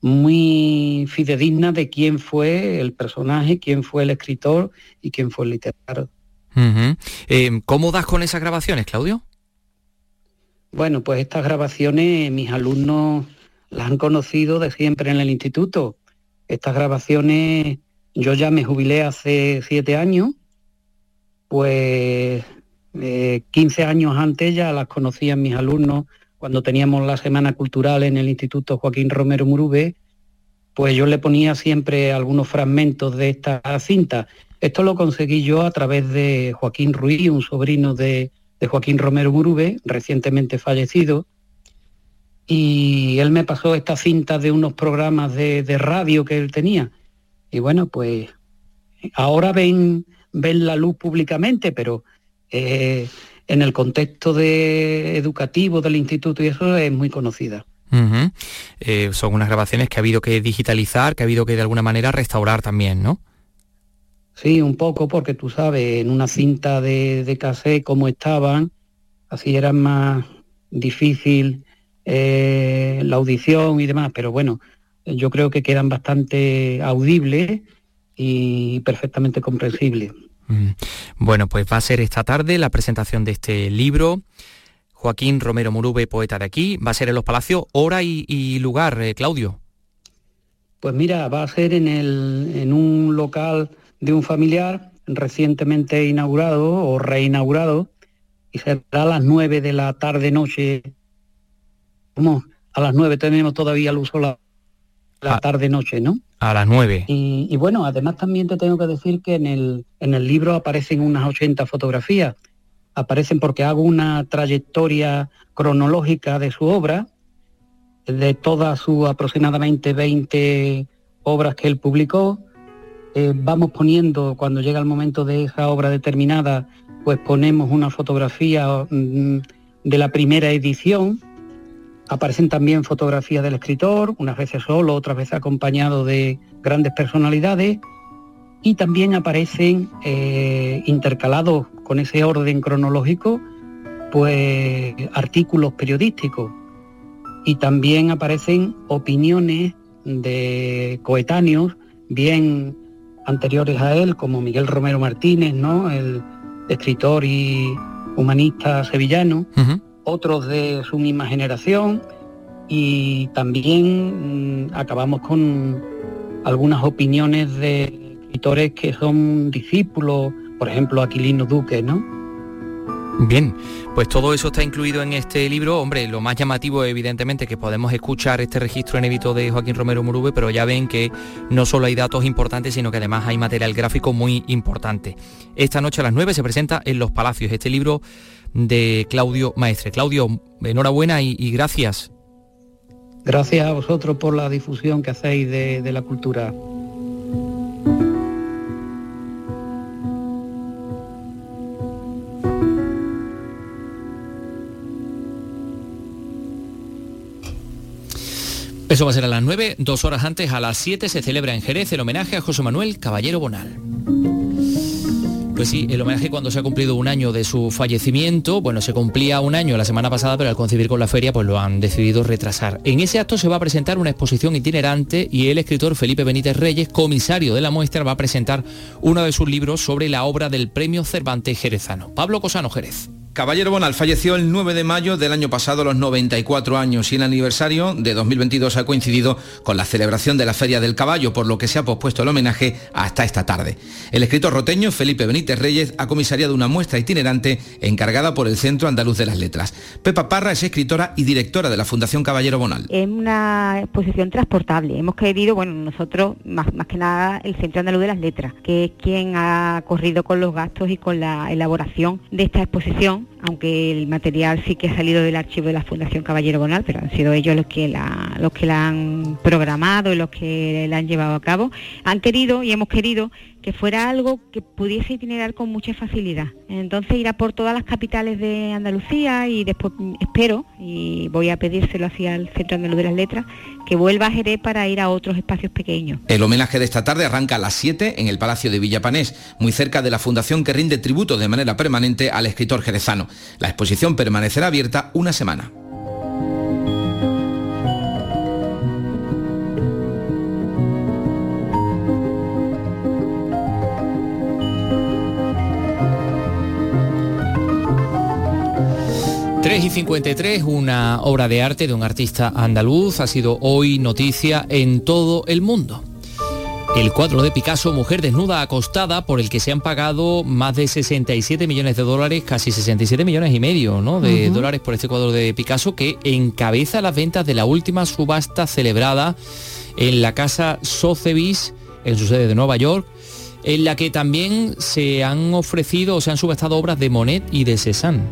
muy fidedigna de quién fue el personaje, quién fue el escritor y quién fue el literato. Eh, ¿Cómo das con esas grabaciones, Claudio? Bueno, pues estas grabaciones mis alumnos las han conocido de siempre en el instituto. Estas grabaciones, yo ya me jubilé hace siete años, pues 15 eh, años antes ya las conocían mis alumnos cuando teníamos la Semana Cultural en el Instituto Joaquín Romero Murube, pues yo le ponía siempre algunos fragmentos de esta cinta. Esto lo conseguí yo a través de Joaquín Ruiz, un sobrino de, Joaquín Romero Murube, recientemente fallecido, y él me pasó esta cinta de unos programas de, radio que él tenía. Y bueno, pues ahora ven, ven la luz públicamente, pero eh, en el contexto de educativo del instituto y eso es muy conocida. Eh, son unas grabaciones que ha habido que digitalizar, que ha habido que de alguna manera restaurar también, ¿no? Sí, un poco, porque tú sabes, en una cinta de, de cassette como estaban, así era más difícil eh, la audición y demás, pero bueno, yo creo que quedan bastante audibles y perfectamente comprensibles. Mm. Bueno, pues va a ser esta tarde la presentación de este libro. Joaquín Romero Murube, poeta de aquí, va a ser en los Palacios, hora y, lugar, eh, Claudio. Pues mira, va a ser en, el, en un local de un familiar recientemente inaugurado o reinaugurado y será a las nueve de la tarde noche. ¿Cómo? A las nueve tenemos todavía luz solar. La tarde-noche, ¿no? A las 9. Y, y, bueno, además también te tengo que decir que en el, en el libro aparecen unas 80 fotografías. Aparecen porque hago una trayectoria cronológica de su obra, de todas sus aproximadamente 20 obras que él publicó. Eh, vamos poniendo, cuando llega el momento de esa obra determinada, pues ponemos una fotografía mm, de la primera edición. Aparecen también fotografías del escritor, unas veces solo, otras veces acompañado de grandes personalidades. Y también aparecen eh, intercalados con ese orden cronológico, pues artículos periodísticos. Y también aparecen opiniones de coetáneos, bien anteriores a él, como Miguel Romero Martínez, ¿no? el escritor y humanista sevillano, otros de su misma generación, y también mm, acabamos con algunas opiniones de escritores que son discípulos, por ejemplo Aquilino Duque, ¿no? Bien, pues todo eso está incluido en este libro. Hombre, lo más llamativo evidentemente que podemos escuchar este registro inédito de Joaquín Romero Murube, pero ya ven que no solo hay datos importantes, sino que además hay material gráfico muy importante. Esta noche a las 9 se presenta en Los Palacios este libro de Claudio Maestre. Claudio, enhorabuena y, gracias. Gracias a vosotros por la difusión que hacéis de, de la cultura. Eso va a ser a las 9, dos horas antes, a las 7 se celebra en Jerez el homenaje a José Manuel Caballero Bonal. Pues sí, el homenaje cuando se ha cumplido un año de su fallecimiento, bueno, se cumplía un año la semana pasada, pero al concebir con la feria pues lo han decidido retrasar. En ese acto se va a presentar una exposición itinerante y el escritor Felipe Benítez Reyes, comisario de la muestra, va a presentar uno de sus libros sobre la obra del Premio Cervantes Jerezano. Pablo Cosano Jerez. Caballero Bonal falleció el 9 de mayo del año pasado a los 94 años y el aniversario de 2022 ha coincidido con la celebración de la Feria del Caballo, por lo que se ha pospuesto el homenaje hasta esta tarde. El escritor roteño Felipe Benítez Reyes ha comisariado una muestra itinerante encargada por el Centro Andaluz de las Letras. Pepa Parra es escritora y directora de la Fundación Caballero Bonal. Es una exposición transportable. Hemos querido, bueno, nosotros, más, más que nada, el Centro Andaluz de las Letras, que es quien ha corrido con los gastos y con la elaboración de esta exposición aunque el material sí que ha salido del archivo de la Fundación Caballero Bonal, pero han sido ellos los que la, los que la han programado y los que la han llevado a cabo. Han querido y hemos querido que fuera algo que pudiese itinerar con mucha facilidad. Entonces irá por todas las capitales de Andalucía y después espero, y voy a pedírselo hacia el Centro Andaluz de las Letras, que vuelva a Jerez para ir a otros espacios pequeños. El homenaje de esta tarde arranca a las 7 en el Palacio de Villapanés, muy cerca de la fundación que rinde tributo de manera permanente al escritor jerezano. La exposición permanecerá abierta una semana. 3 y 53, una obra de arte de un artista andaluz, ha sido hoy noticia en todo el mundo. El cuadro de Picasso, Mujer desnuda acostada, por el que se han pagado más de 67 millones de dólares, casi 67 millones y medio ¿no? de dólares por este cuadro de Picasso, que encabeza las ventas de la última subasta celebrada en la casa Sotheby's, en su sede de Nueva York, en la que también se han ofrecido o se han subastado obras de Monet y de Cézanne.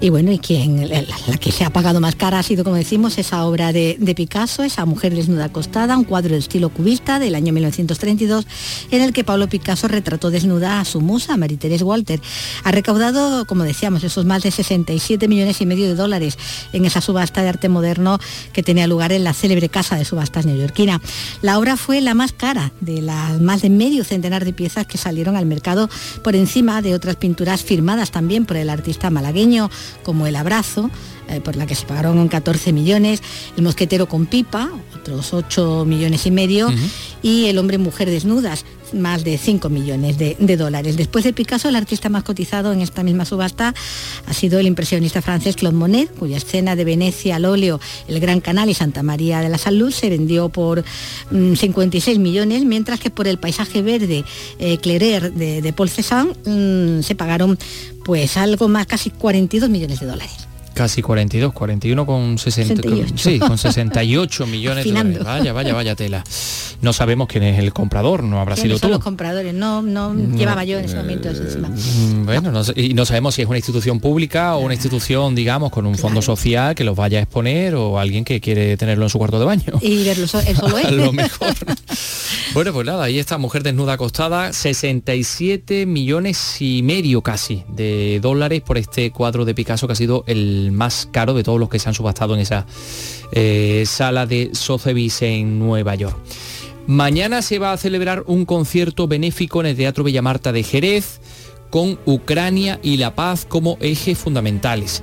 Y bueno, y quien la, que se ha pagado más cara ha sido, como decimos, esa obra de, Picasso, esa mujer desnuda acostada, un cuadro de estilo cubista del año 1932, en el que Pablo Picasso retrató desnuda a su musa, Marie-Thérèse Walter. Ha recaudado, como decíamos, esos más de 67 millones y medio de dólares en esa subasta de arte moderno que tenía lugar en la célebre casa de subastas neoyorquina. La obra fue la más cara de las más de medio centenar de piezas que salieron al mercado por encima de otras pinturas firmadas también por el artista malagueño como El Abrazo, eh, por la que se pagaron 14 millones, El Mosquetero con Pipa, otros 8 millones y medio, y El Hombre Mujer Desnudas, más de 5 millones de, dólares. Después de Picasso, el artista más cotizado en esta misma subasta ha sido el impresionista francés Claude Monet, cuya escena de Venecia al óleo, el Gran Canal y Santa María de la Salud se vendió por 56 mm, millones, mientras que por el paisaje verde eh, de, Paul Cézanne mm, se pagaron pues algo más, casi 42 millones de dólares. Casi 42, 41 con 60, 68. sí, con 68 [LAUGHS] millones de dólares. Vaya, vaya, vaya tela. No sabemos quién es el comprador, no habrá sido ¿Quiénes son tú. los compradores? No, no llevaba yo en ese momento. Mm, Bueno, no y no sabemos si es una institución pública o una institución, digamos, con un fondo social que los vaya a exponer o alguien que quiere tenerlo en su cuarto de baño. Y verlo él solo [LAUGHS] lo mejor. Bueno, pues nada, ahí está, mujer desnuda acostada, 67 millones y medio casi de dólares por este cuadro de Picasso que ha sido el más caro de todos los que se han subastado en esa eh, sala de Sotheby's en Nueva York. Mañana se va a celebrar un concierto benéfico en el Teatro Villamarta de Jerez con Ucrania y la paz como ejes fundamentales.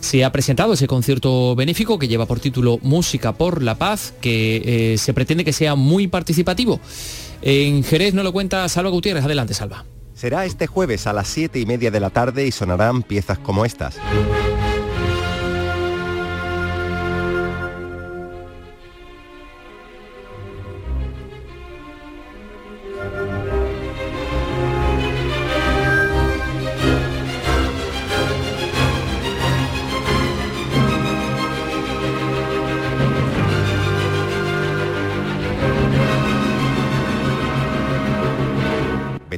Se ha presentado ese concierto benéfico que lleva por título Música por la Paz, que eh, se pretende que sea muy participativo. En Jerez no lo cuenta Salva Gutiérrez. Adelante, Salva. Será este jueves a las 7 y media de la tarde y sonarán piezas como estas.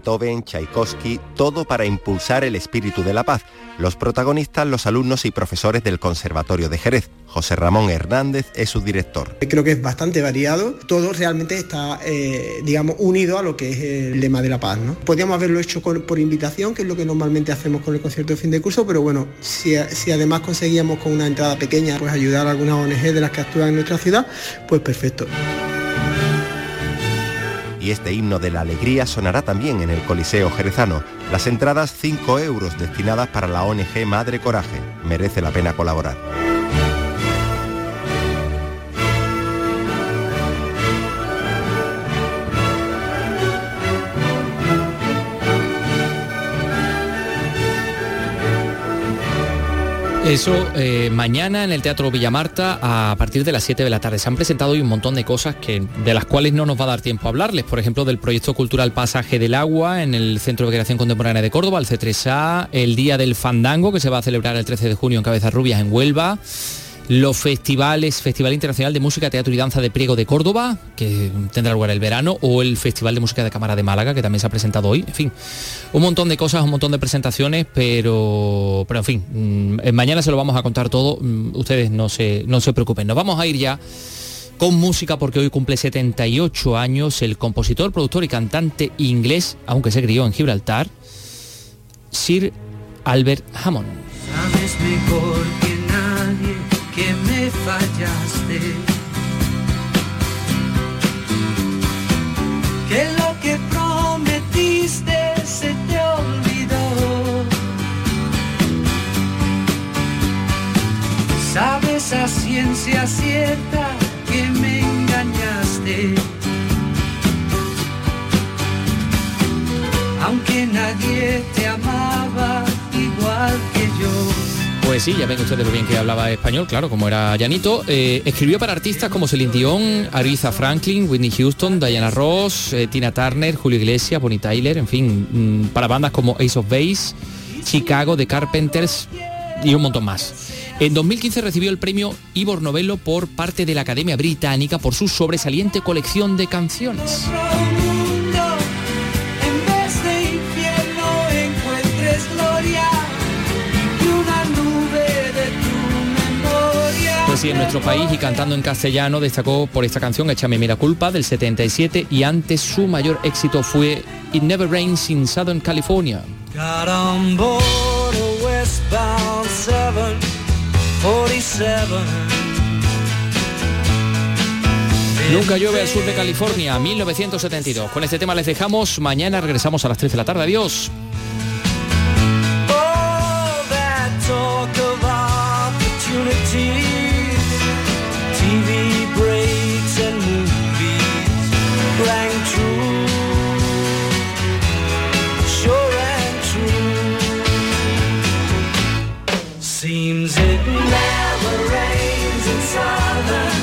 Beethoven, Tchaikovsky, todo para impulsar el espíritu de la paz. Los protagonistas, los alumnos y profesores del Conservatorio de Jerez. José Ramón Hernández es su director. Creo que es bastante variado. Todo realmente está, eh, digamos, unido a lo que es el lema de la paz. ¿no? Podríamos haberlo hecho por invitación, que es lo que normalmente hacemos con el concierto de fin de curso, pero bueno, si, si además conseguíamos con una entrada pequeña, pues ayudar a algunas ONG de las que actúan en nuestra ciudad, pues perfecto. Y este himno de la alegría sonará también en el Coliseo Jerezano. Las entradas 5 euros destinadas para la ONG Madre Coraje. Merece la pena colaborar. Eso eh, mañana en el Teatro Villamarta a partir de las 7 de la tarde. Se han presentado hoy un montón de cosas que, de las cuales no nos va a dar tiempo a hablarles. Por ejemplo, del proyecto cultural Pasaje del Agua en el Centro de Creación Contemporánea de Córdoba, el C3A, el Día del Fandango que se va a celebrar el 13 de junio en Cabezas Rubias en Huelva. Los festivales, Festival Internacional de Música, Teatro y Danza de Priego de Córdoba, que tendrá lugar el verano, o el Festival de Música de Cámara de Málaga, que también se ha presentado hoy. En fin, un montón de cosas, un montón de presentaciones, pero, pero en fin, mm, mañana se lo vamos a contar todo. mm, Ustedes no se, no se preocupen. Nos vamos a ir ya con música porque hoy cumple 78 años el compositor, productor y cantante inglés, aunque se crió en Gibraltar, Sir Albert Hammond. Fallaste. Que lo que prometiste se te olvidó. Sabes a ciencia cierta sí, ya ven ustedes lo bien que hablaba español, claro, como era llanito. Eh, escribió para artistas como Celine Dion, Aretha Franklin, Whitney Houston, Diana Ross, eh, Tina Turner, Julio Iglesias, Bonnie Tyler, en fin, mm, para bandas como Ace of Base, Chicago, The Carpenters y un montón más. En 2015 recibió el premio Ivor Novello por parte de la Academia Británica por su sobresaliente colección de canciones. En nuestro país y cantando en castellano destacó por esta canción Échame Mira Culpa del 77 y antes su mayor éxito fue It Never Rains in Southern California. Got on board a westbound 747. Nunca llueve al sur de California, 1972. Con este tema les dejamos. Mañana regresamos a las 3 de la tarde. Adiós. seems it never rains in summer.